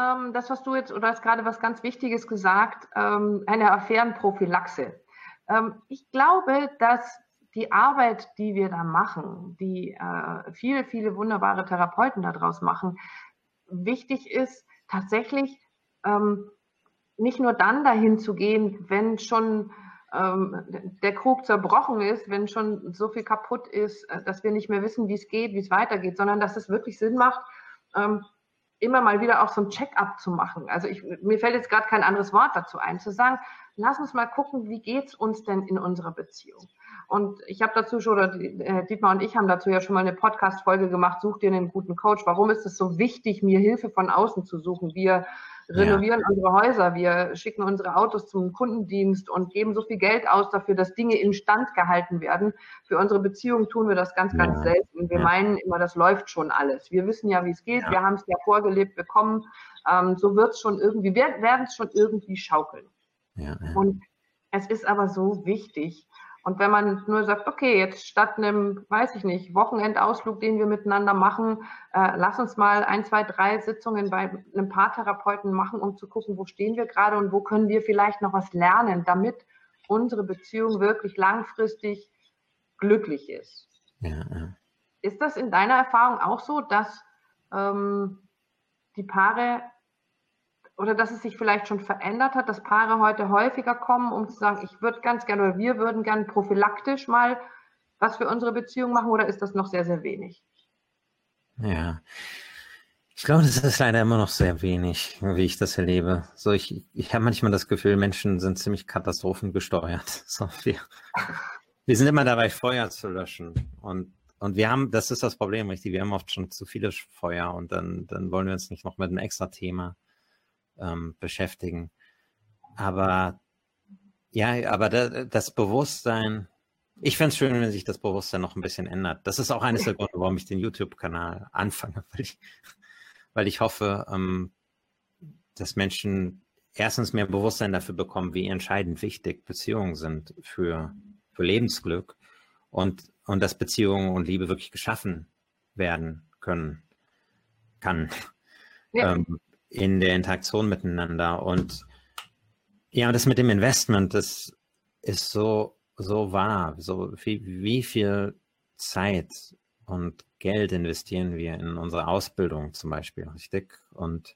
ähm, das, was du jetzt, oder hast gerade was ganz Wichtiges gesagt, ähm, eine Affärenprophylaxe. Ähm, ich glaube, dass die Arbeit, die wir da machen, die äh, viele, viele wunderbare Therapeuten daraus machen, wichtig ist, tatsächlich ähm, nicht nur dann dahin zu gehen, wenn schon ähm, der Krug zerbrochen ist, wenn schon so viel kaputt ist, äh, dass wir nicht mehr wissen, wie es geht, wie es weitergeht, sondern dass es wirklich Sinn macht, ähm, immer mal wieder auch so ein Check-up zu machen. Also ich, mir fällt jetzt gerade kein anderes Wort dazu ein, zu sagen, lass uns mal gucken, wie geht's uns denn in unserer Beziehung? Und ich habe dazu schon, oder äh, Dietmar und ich haben dazu ja schon mal eine Podcast-Folge gemacht, such dir einen guten Coach. Warum ist es so wichtig, mir Hilfe von außen zu suchen? Wir renovieren ja. unsere Häuser, wir schicken unsere Autos zum Kundendienst und geben so viel Geld aus dafür, dass Dinge instand gehalten werden. Für unsere Beziehung tun wir das ganz, ganz ja. selten. Wir ja. meinen immer, das läuft schon alles. Wir wissen ja, wie es geht. Wir haben es ja vorgelebt bekommen. Ähm, so wird es schon irgendwie, wir werden es schon irgendwie schaukeln. Und es ist aber so wichtig, und wenn man nur sagt, okay, jetzt statt einem, weiß ich nicht, Wochenendausflug, den wir miteinander machen, äh, lass uns mal ein, zwei, drei Sitzungen bei einem Paartherapeuten machen, um zu gucken, wo stehen wir gerade und wo können wir vielleicht noch was lernen, damit unsere Beziehung wirklich langfristig glücklich ist. Ja, ja. Ist das in deiner Erfahrung auch so, dass ähm, die Paare oder dass es sich vielleicht schon verändert hat, dass Paare heute häufiger kommen, um zu sagen, ich würde ganz gerne oder wir würden gerne prophylaktisch mal was für unsere Beziehung machen oder ist das noch sehr, sehr wenig? Ja. Ich glaube, das ist leider immer noch sehr wenig, wie ich das erlebe. So, ich, ich habe manchmal das Gefühl, Menschen sind ziemlich katastrophengesteuert. So, wir, wir sind immer dabei, Feuer zu löschen. Und, und wir haben, das ist das Problem, richtig, wir haben oft schon zu viele Feuer und dann, dann wollen wir uns nicht noch mit einem extra Thema ähm, beschäftigen. Aber ja, aber da, das Bewusstsein, ich fände es schön, wenn sich das Bewusstsein noch ein bisschen ändert. Das ist auch eines der Gründe, warum ich den YouTube-Kanal anfange, weil ich, weil ich hoffe, ähm, dass Menschen erstens mehr Bewusstsein dafür bekommen, wie entscheidend wichtig Beziehungen sind für, für Lebensglück und, und dass Beziehungen und Liebe wirklich geschaffen werden können, kann. Ja. Ähm, in der Interaktion miteinander. Und ja, das mit dem Investment, das ist so, so wahr. So wie, wie viel Zeit und Geld investieren wir in unsere Ausbildung zum Beispiel, richtig? Und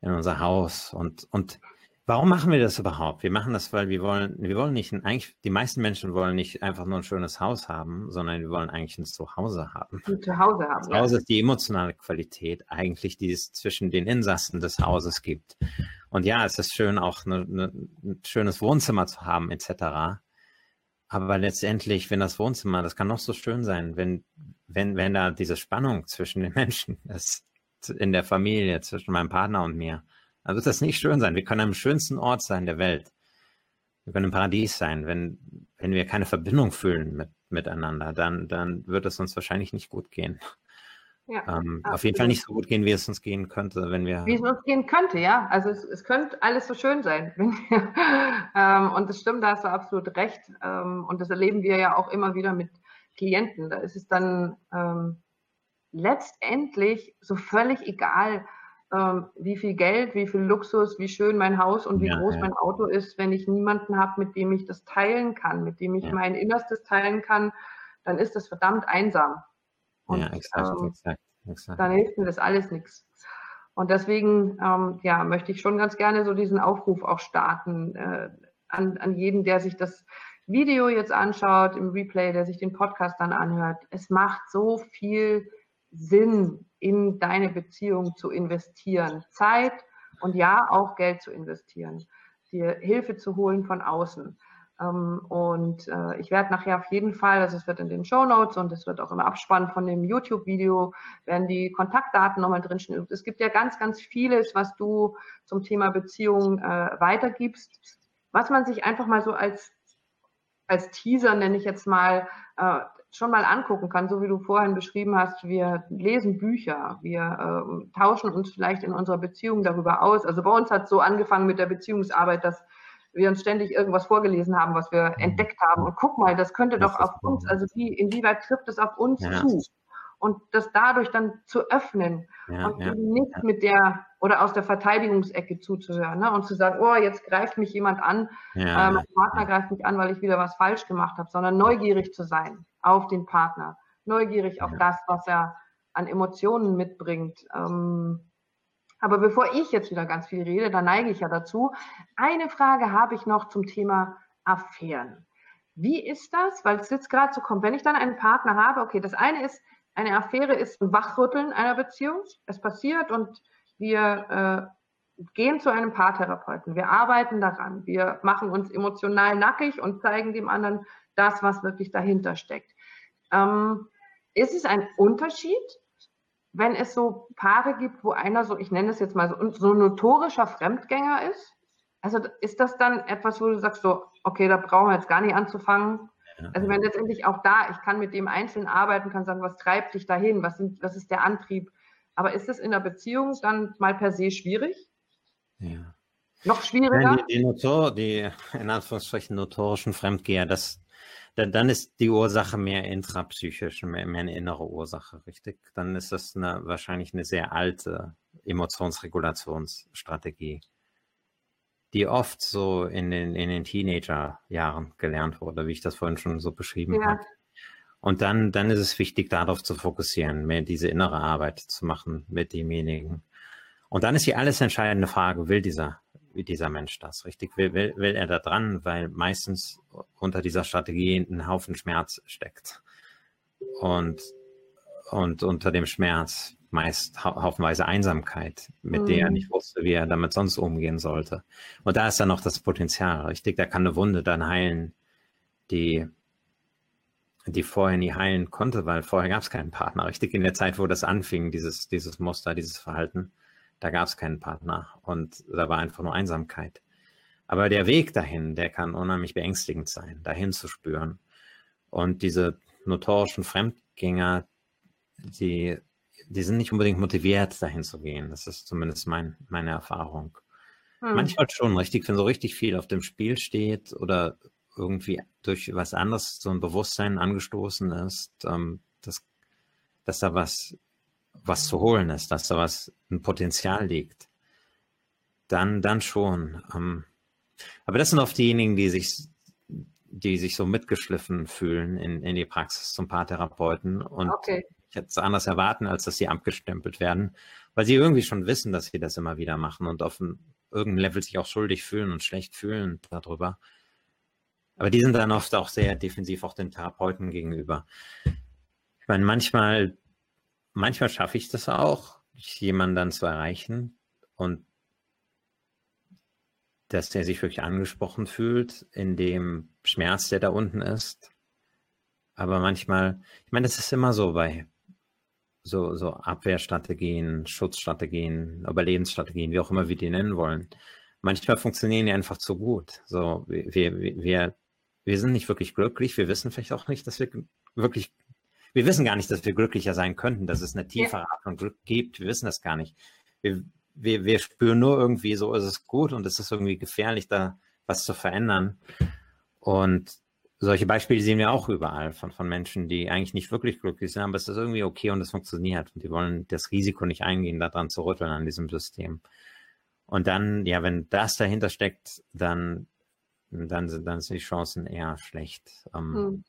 in unser Haus und, und Warum machen wir das überhaupt? Wir machen das, weil wir wollen, wir wollen nicht, eigentlich, die meisten Menschen wollen nicht einfach nur ein schönes Haus haben, sondern wir wollen eigentlich ein Zuhause haben. Ein Zuhause haben. Zuhause ja. ist die emotionale Qualität eigentlich, die es zwischen den Insassen des Hauses gibt. Und ja, es ist schön, auch eine, eine, ein schönes Wohnzimmer zu haben, etc. Aber letztendlich, wenn das Wohnzimmer, das kann noch so schön sein, wenn, wenn, wenn da diese Spannung zwischen den Menschen ist, in der Familie, zwischen meinem Partner und mir, dann wird das nicht schön sein. Wir können am schönsten Ort sein der Welt. Wir können im Paradies sein. Wenn, wenn wir keine Verbindung fühlen mit, miteinander, dann, dann wird es uns wahrscheinlich nicht gut gehen. Ja, ähm, auf jeden Fall nicht so gut gehen, wie es uns gehen könnte, wenn wir. Wie es uns gehen könnte, ja. Also es, es könnte alles so schön sein. Ähm, und das stimmt, da hast du absolut recht. Ähm, und das erleben wir ja auch immer wieder mit Klienten. Da ist es dann ähm, letztendlich so völlig egal, ähm, wie viel Geld, wie viel Luxus, wie schön mein Haus und wie ja, groß ja. mein Auto ist, wenn ich niemanden habe, mit dem ich das teilen kann, mit dem ich ja. mein Innerstes teilen kann, dann ist das verdammt einsam. Und, ja, exakt, ähm, exakt, exakt. Dann hilft mir das alles nichts. Und deswegen ähm, ja, möchte ich schon ganz gerne so diesen Aufruf auch starten äh, an, an jeden, der sich das Video jetzt anschaut, im Replay, der sich den Podcast dann anhört. Es macht so viel Sinn, in deine Beziehung zu investieren. Zeit und ja, auch Geld zu investieren. Dir Hilfe zu holen von außen. Ähm, und äh, ich werde nachher auf jeden Fall, also es wird in den Show Notes und es wird auch im Abspann von dem YouTube-Video, werden die Kontaktdaten nochmal drinstehen. Es gibt ja ganz, ganz vieles, was du zum Thema Beziehung äh, weitergibst, was man sich einfach mal so als, als Teaser, nenne ich jetzt mal, äh, schon mal angucken kann, so wie du vorhin beschrieben hast. Wir lesen Bücher, wir äh, tauschen uns vielleicht in unserer Beziehung darüber aus. Also bei uns hat es so angefangen mit der Beziehungsarbeit, dass wir uns ständig irgendwas vorgelesen haben, was wir mhm. entdeckt haben. Und guck mal, das könnte das doch auf uns, also wie, inwieweit trifft es auf uns ja. zu? Und das dadurch dann zu öffnen ja, und ja, nicht mit der oder aus der Verteidigungsecke zuzuhören ne? und zu sagen, oh, jetzt greift mich jemand an, äh, mein Partner greift mich an, weil ich wieder was falsch gemacht habe, sondern neugierig zu sein auf den Partner, neugierig auf das, was er an Emotionen mitbringt. Ähm, aber bevor ich jetzt wieder ganz viel rede, da neige ich ja dazu. Eine Frage habe ich noch zum Thema Affären. Wie ist das? Weil es jetzt gerade so kommt, wenn ich dann einen Partner habe, okay, das eine ist, eine Affäre ist ein Wachrütteln einer Beziehung. Es passiert und wir äh, gehen zu einem Paartherapeuten. Wir arbeiten daran. Wir machen uns emotional nackig und zeigen dem anderen das, was wirklich dahinter steckt. Ähm, ist es ein Unterschied, wenn es so Paare gibt, wo einer so, ich nenne es jetzt mal so, so notorischer Fremdgänger ist? Also ist das dann etwas, wo du sagst so, okay, da brauchen wir jetzt gar nicht anzufangen? Also wenn letztendlich auch da, ich kann mit dem einzeln arbeiten, kann sagen, was treibt dich dahin, was, sind, was ist der Antrieb? Aber ist es in der Beziehung dann mal per se schwierig? Ja. Noch schwieriger? Die, die, Notor, die in Anführungsstrichen notorischen Fremdgeher, das dann, dann ist die Ursache mehr intrapsychisch, mehr, mehr eine innere Ursache, richtig? Dann ist das eine, wahrscheinlich eine sehr alte Emotionsregulationsstrategie, die oft so in den, in den Teenagerjahren gelernt wurde, wie ich das vorhin schon so beschrieben ja. habe. Und dann, dann ist es wichtig, darauf zu fokussieren, mehr diese innere Arbeit zu machen mit demjenigen. Und dann ist die alles entscheidende Frage, will dieser wie dieser Mensch das, richtig? Will, will, will er da dran, weil meistens unter dieser Strategie ein Haufen Schmerz steckt. Und, und unter dem Schmerz meist haufenweise Einsamkeit, mit mhm. der er mhm. nicht wusste, wie er damit sonst umgehen sollte. Und da ist dann noch das Potenzial, richtig? Da kann eine Wunde dann heilen, die, die vorher nie heilen konnte, weil vorher gab es keinen Partner, richtig? In der Zeit, wo das anfing, dieses, dieses Muster, dieses Verhalten. Da gab es keinen Partner und da war einfach nur Einsamkeit. Aber der Weg dahin, der kann unheimlich beängstigend sein, dahin zu spüren. Und diese notorischen Fremdgänger, die, die sind nicht unbedingt motiviert, dahin zu gehen. Das ist zumindest mein, meine Erfahrung. Hm. Manchmal schon richtig, wenn so richtig viel auf dem Spiel steht oder irgendwie durch was anderes so ein Bewusstsein angestoßen ist, ähm, dass, dass da was was zu holen ist, dass da was, ein Potenzial liegt, dann, dann schon. Ähm, aber das sind oft diejenigen, die sich, die sich so mitgeschliffen fühlen in, in die Praxis zum Paartherapeuten und okay. ich hätte es anders erwarten, als dass sie abgestempelt werden, weil sie irgendwie schon wissen, dass sie das immer wieder machen und auf ein, irgendeinem Level sich auch schuldig fühlen und schlecht fühlen darüber. Aber die sind dann oft auch sehr defensiv auch den Therapeuten gegenüber. Ich meine, manchmal manchmal schaffe ich das auch, jemanden dann zu erreichen und dass der sich wirklich angesprochen fühlt in dem Schmerz, der da unten ist. Aber manchmal, ich meine, das ist immer so bei so, so Abwehrstrategien, Schutzstrategien, Überlebensstrategien, wie auch immer wir die nennen wollen. Manchmal funktionieren die einfach zu gut. So, wir, wir, wir sind nicht wirklich glücklich. Wir wissen vielleicht auch nicht, dass wir wirklich wir wissen gar nicht, dass wir glücklicher sein könnten, dass es eine tiefere Art von Glück gibt. Wir wissen das gar nicht. Wir, wir, wir spüren nur irgendwie, so ist es gut und es ist irgendwie gefährlich, da was zu verändern. Und solche Beispiele sehen wir auch überall von, von Menschen, die eigentlich nicht wirklich glücklich sind, aber es ist irgendwie okay und es funktioniert. Und die wollen das Risiko nicht eingehen, daran zu rütteln an diesem System. Und dann, ja, wenn das dahinter steckt, dann, dann, sind, dann sind die Chancen eher schlecht. Ähm, hm.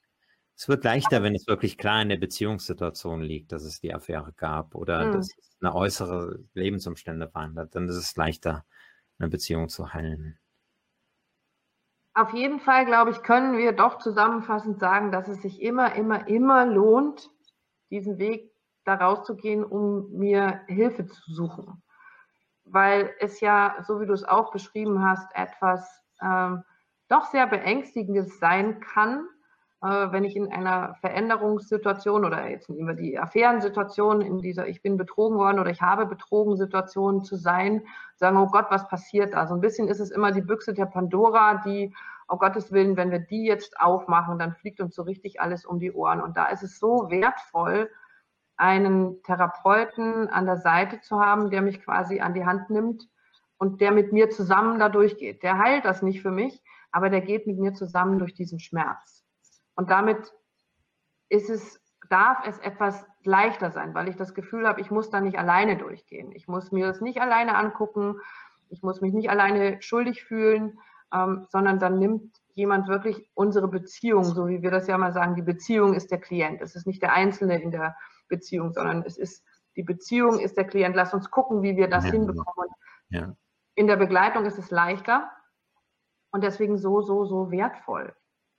Es wird leichter, wenn es wirklich klar in der Beziehungssituation liegt, dass es die Affäre gab oder hm. dass es eine äußere Lebensumstände waren. Dann ist es leichter, eine Beziehung zu heilen. Auf jeden Fall, glaube ich, können wir doch zusammenfassend sagen, dass es sich immer, immer, immer lohnt, diesen Weg da rauszugehen, um mir Hilfe zu suchen. Weil es ja, so wie du es auch beschrieben hast, etwas ähm, doch sehr beängstigendes sein kann, wenn ich in einer Veränderungssituation oder jetzt nehmen wir die Affärensituation, in dieser ich bin betrogen worden oder ich habe betrogen Situation zu sein, sagen, oh Gott, was passiert da? So ein bisschen ist es immer die Büchse der Pandora, die, oh Gottes Willen, wenn wir die jetzt aufmachen, dann fliegt uns so richtig alles um die Ohren. Und da ist es so wertvoll, einen Therapeuten an der Seite zu haben, der mich quasi an die Hand nimmt und der mit mir zusammen da durchgeht. Der heilt das nicht für mich, aber der geht mit mir zusammen durch diesen Schmerz. Und damit ist es, darf es etwas leichter sein, weil ich das Gefühl habe, ich muss da nicht alleine durchgehen. Ich muss mir das nicht alleine angucken. Ich muss mich nicht alleine schuldig fühlen, ähm, sondern dann nimmt jemand wirklich unsere Beziehung, so wie wir das ja mal sagen, die Beziehung ist der Klient. Es ist nicht der Einzelne in der Beziehung, sondern es ist die Beziehung ist der Klient. Lass uns gucken, wie wir das ja, hinbekommen. Ja. In der Begleitung ist es leichter und deswegen so, so, so wertvoll.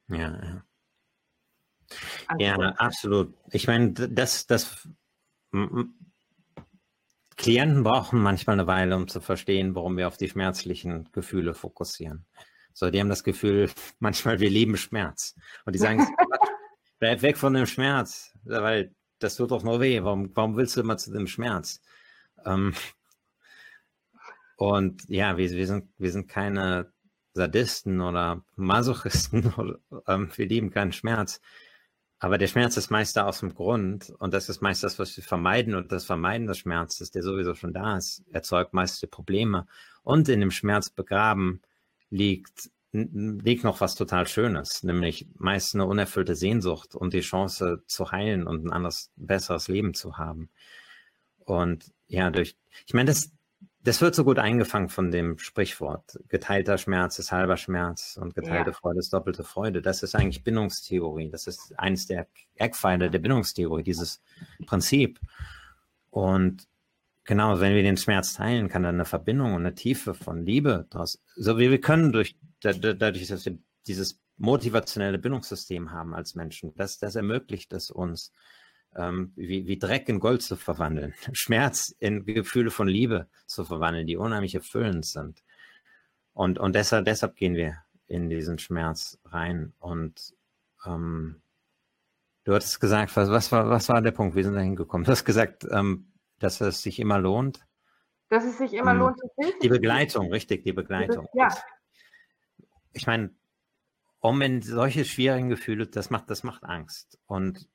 Ja, ja. Ja, absolut. Ich meine, das, das Klienten brauchen manchmal eine Weile, um zu verstehen, warum wir auf die schmerzlichen Gefühle fokussieren. So, die haben das Gefühl, manchmal wir lieben Schmerz. Und die sagen, bleib weg von dem Schmerz, weil das tut doch nur weh. Warum, warum willst du immer zu dem Schmerz? Ähm, und ja, wir, wir, sind, wir sind keine Sadisten oder Masochisten. Oder, ähm, wir lieben keinen Schmerz. Aber der Schmerz ist meist da aus dem Grund und das ist meist das, was wir vermeiden und das Vermeiden des Schmerzes, der sowieso schon da ist, erzeugt meist die Probleme. Und in dem Schmerz begraben liegt, liegt noch was total Schönes, nämlich meist eine unerfüllte Sehnsucht und die Chance zu heilen und ein anderes, besseres Leben zu haben. Und ja, durch, ich meine, das, das wird so gut eingefangen von dem Sprichwort. Geteilter Schmerz ist halber Schmerz und geteilte ja. Freude ist doppelte Freude. Das ist eigentlich Bindungstheorie. Das ist eines der Eckpfeiler der Bindungstheorie, dieses Prinzip. Und genau, wenn wir den Schmerz teilen, kann da eine Verbindung und eine Tiefe von Liebe draus. So wie wir können durch, dadurch, dass wir dieses motivationelle Bindungssystem haben als Menschen, das, das ermöglicht es uns, ähm, wie, wie Dreck in Gold zu verwandeln, Schmerz in Gefühle von Liebe zu verwandeln, die unheimlich erfüllend sind. Und, und deshalb, deshalb gehen wir in diesen Schmerz rein. Und ähm, du hattest gesagt, was, was, war, was war der Punkt? Wir sind da hingekommen. Du hast gesagt, ähm, dass es sich immer lohnt. Dass es sich immer ähm, lohnt, Die Begleitung, richtig, die Begleitung. Ja. Ich meine, um in solche schwierigen Gefühle, das macht, das macht Angst. Und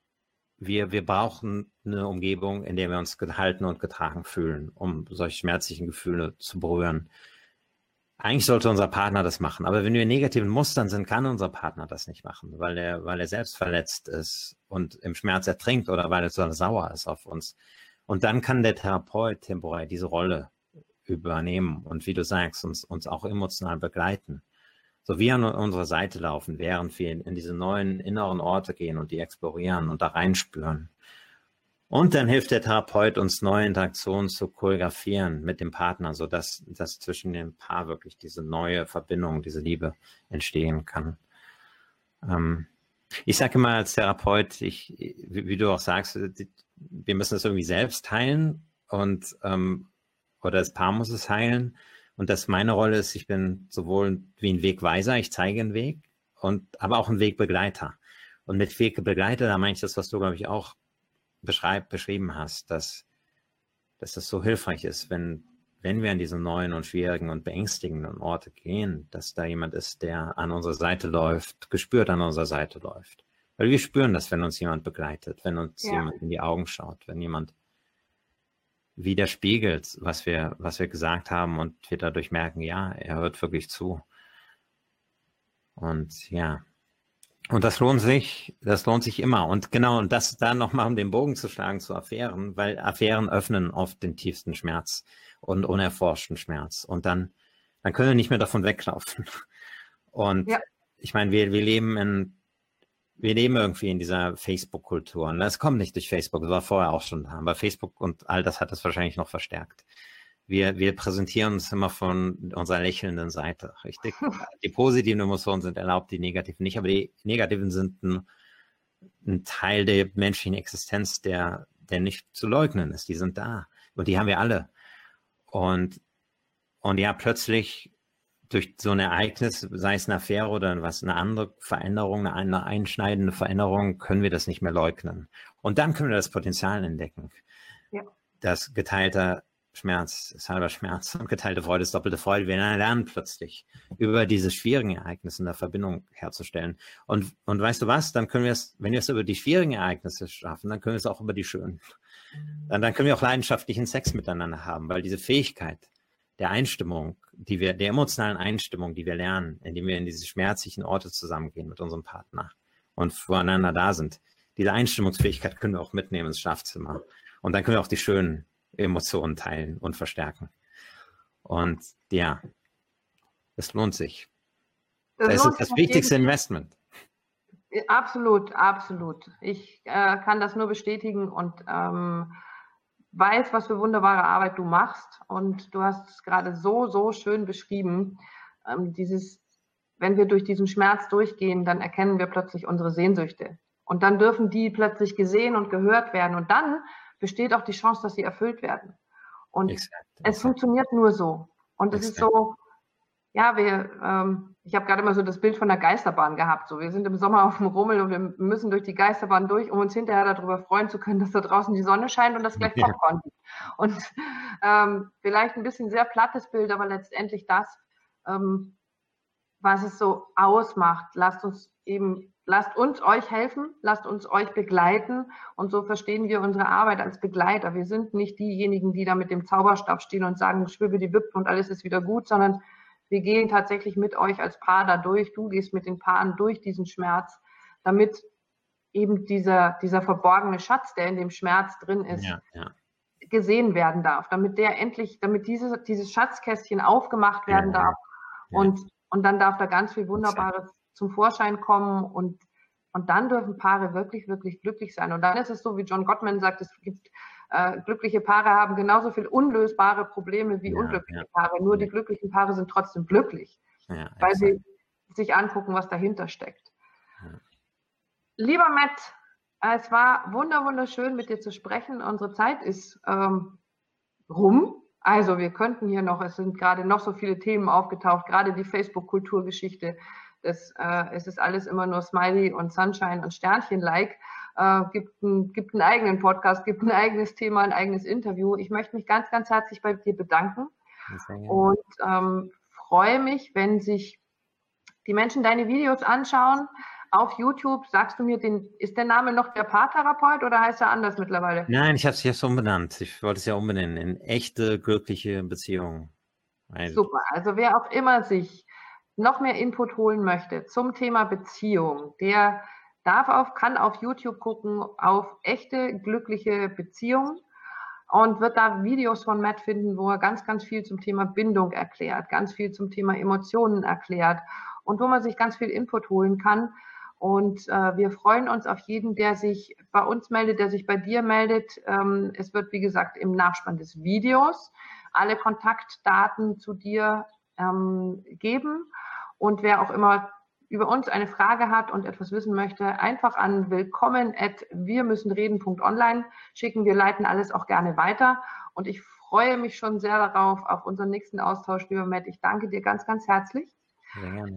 wir, wir brauchen eine Umgebung, in der wir uns gehalten und getragen fühlen, um solche schmerzlichen Gefühle zu berühren. Eigentlich sollte unser Partner das machen, aber wenn wir in negativen Mustern sind, kann unser Partner das nicht machen, weil er, weil er selbst verletzt ist und im Schmerz ertrinkt oder weil er so sauer ist auf uns. Und dann kann der Therapeut temporär diese Rolle übernehmen und wie du sagst, uns, uns auch emotional begleiten so wie an unserer Seite laufen, während wir in, diese neuen inneren Orte gehen und die explorieren und da reinspüren. Und dann hilft der Therapeut uns neue Interaktionen zu choreografieren mit dem Partner, sodass dass zwischen dem Paar wirklich diese neue Verbindung, diese Liebe entstehen kann. Ähm, ich sage immer als Therapeut, ich, wie, wie, du auch sagst, wir müssen das irgendwie selbst heilen und ähm, oder das Paar muss es heilen. Und dass meine Rolle ist, ich bin sowohl wie ein Wegweiser, ich zeige einen Weg, und aber auch ein Wegbegleiter. Und mit Wegbegleiter, da meine ich das, was du, glaube ich, auch beschreib, beschrieben hast, dass, dass das so hilfreich ist, wenn, wenn wir an diese neuen und schwierigen und beängstigenden Orte gehen, dass da jemand ist, der an unserer Seite läuft, gespürt an unserer Seite läuft. Weil wir spüren das, wenn uns jemand begleitet, wenn uns ja. jemand in die Augen schaut, wenn jemand widerspiegelt, was wir, was wir gesagt haben und wir dadurch merken, ja, er hört wirklich zu. Und ja, Und das lohnt sich, das lohnt sich immer. Und genau, und das da nochmal, um den Bogen zu schlagen zu Affären, weil Affären öffnen oft den tiefsten Schmerz und unerforschten Schmerz. Und dann, dann können wir nicht mehr davon weglaufen. Und ja. ich meine, wir, wir leben in, wir leben irgendwie in dieser Facebook-Kultur. Und das kommt nicht durch Facebook, das war vorher auch schon da. Aber Facebook und all das hat es wahrscheinlich noch verstärkt wir, wir präsentieren uns immer von unserer lächelnden Seite, richtig? Die positiven Emotionen sind erlaubt, die negativen nicht, aber die negativen sind ein, ein Teil der menschlichen Existenz, der, der nicht zu leugnen ist. Die sind da und die haben wir alle. Und, und ja, plötzlich durch so ein Ereignis, sei es eine Affäre oder was, eine andere Veränderung, eine, eine einschneidende Veränderung, können wir das nicht mehr leugnen. Und dann können wir das Potenzial entdecken. Ja. Das geteilte Schmerz ist halber Schmerz und geteilte Freude ist doppelte Freude. Wir lernen plötzlich über diese schwierigen Ereignisse eine Verbindung herzustellen. Und, und weißt du was? Dann können wir es, wenn wir es über die schwierigen Ereignisse schaffen, dann können wir es auch über die schönen. Dann, dann können wir auch leidenschaftlichen Sex miteinander haben, weil diese Fähigkeit der Einstimmung, die wir, der emotionalen Einstimmung, die wir lernen, indem wir in diese schmerzlichen Orte zusammengehen mit unserem Partner und voreinander da sind, diese Einstimmungsfähigkeit können wir auch mitnehmen ins Schlafzimmer. Und dann können wir auch die schönen Emotionen teilen und verstärken. Und ja, es lohnt sich. Das, das ist das wichtigste Investment. Absolut, absolut. Ich äh, kann das nur bestätigen und ähm, weiß, was für wunderbare Arbeit du machst. Und du hast es gerade so, so schön beschrieben. Ähm, dieses, wenn wir durch diesen Schmerz durchgehen, dann erkennen wir plötzlich unsere Sehnsüchte. Und dann dürfen die plötzlich gesehen und gehört werden. Und dann besteht auch die Chance, dass sie erfüllt werden. Und exakt, es funktioniert nur so. Und es ist so, ja, wir, ähm, ich habe gerade immer so das Bild von der Geisterbahn gehabt. So, wir sind im Sommer auf dem Rummel und wir müssen durch die Geisterbahn durch, um uns hinterher darüber freuen zu können, dass da draußen die Sonne scheint und das gleich Popcorn gibt. Und ähm, vielleicht ein bisschen sehr plattes Bild, aber letztendlich das, ähm, was es so ausmacht. Lasst uns eben Lasst uns euch helfen, lasst uns euch begleiten. Und so verstehen wir unsere Arbeit als Begleiter. Wir sind nicht diejenigen, die da mit dem Zauberstab stehen und sagen, schwimme die Wippen und alles ist wieder gut, sondern wir gehen tatsächlich mit euch als Paar da durch. Du gehst mit den Paaren durch diesen Schmerz, damit eben dieser, dieser verborgene Schatz, der in dem Schmerz drin ist, ja, ja. gesehen werden darf, damit der endlich, damit dieses, dieses Schatzkästchen aufgemacht werden ja, darf. Und, und dann darf da ganz viel Wunderbares zum Vorschein kommen und, und dann dürfen Paare wirklich, wirklich glücklich sein. Und dann ist es so, wie John Gottman sagt, es gibt äh, glückliche Paare haben genauso viel unlösbare Probleme wie ja, unglückliche ja. Paare. Nur die glücklichen Paare sind trotzdem glücklich, ja, weil sie sich angucken, was dahinter steckt. Lieber Matt, es war wunder wunderschön, mit dir zu sprechen. Unsere Zeit ist ähm, rum. Also wir könnten hier noch, es sind gerade noch so viele Themen aufgetaucht, gerade die Facebook-Kulturgeschichte. Das, äh, es ist alles immer nur Smiley und Sunshine und Sternchen-like. Äh, gibt, ein, gibt einen eigenen Podcast, gibt ein eigenes Thema, ein eigenes Interview. Ich möchte mich ganz, ganz herzlich bei dir bedanken und ähm, freue mich, wenn sich die Menschen deine Videos anschauen. Auf YouTube sagst du mir, den, ist der Name noch der Paartherapeut oder heißt er anders mittlerweile? Nein, ich habe es jetzt umbenannt. Ich wollte es ja umbenennen in echte, glückliche Beziehungen. Super. Also wer auch immer sich noch mehr Input holen möchte zum Thema Beziehung, der darf auf, kann auf YouTube gucken auf echte glückliche Beziehungen und wird da Videos von Matt finden, wo er ganz, ganz viel zum Thema Bindung erklärt, ganz viel zum Thema Emotionen erklärt und wo man sich ganz viel Input holen kann. Und äh, wir freuen uns auf jeden, der sich bei uns meldet, der sich bei dir meldet. Ähm, es wird, wie gesagt, im Nachspann des Videos alle Kontaktdaten zu dir ähm, geben. Und wer auch immer über uns eine Frage hat und etwas wissen möchte, einfach an willkommen at wir müssen reden.online schicken. Wir leiten alles auch gerne weiter. Und ich freue mich schon sehr darauf, auf unseren nächsten Austausch, lieber Matt. Ich danke dir ganz, ganz herzlich.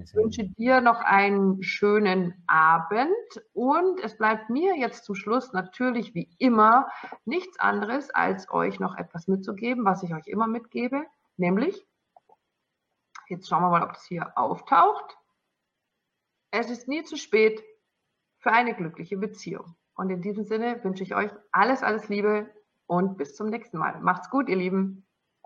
Ich wünsche dir noch einen schönen Abend und es bleibt mir jetzt zum Schluss natürlich wie immer nichts anderes, als euch noch etwas mitzugeben, was ich euch immer mitgebe, nämlich Jetzt schauen wir mal, ob das hier auftaucht. Es ist nie zu spät für eine glückliche Beziehung. Und in diesem Sinne wünsche ich euch alles, alles Liebe und bis zum nächsten Mal. Macht's gut, ihr Lieben.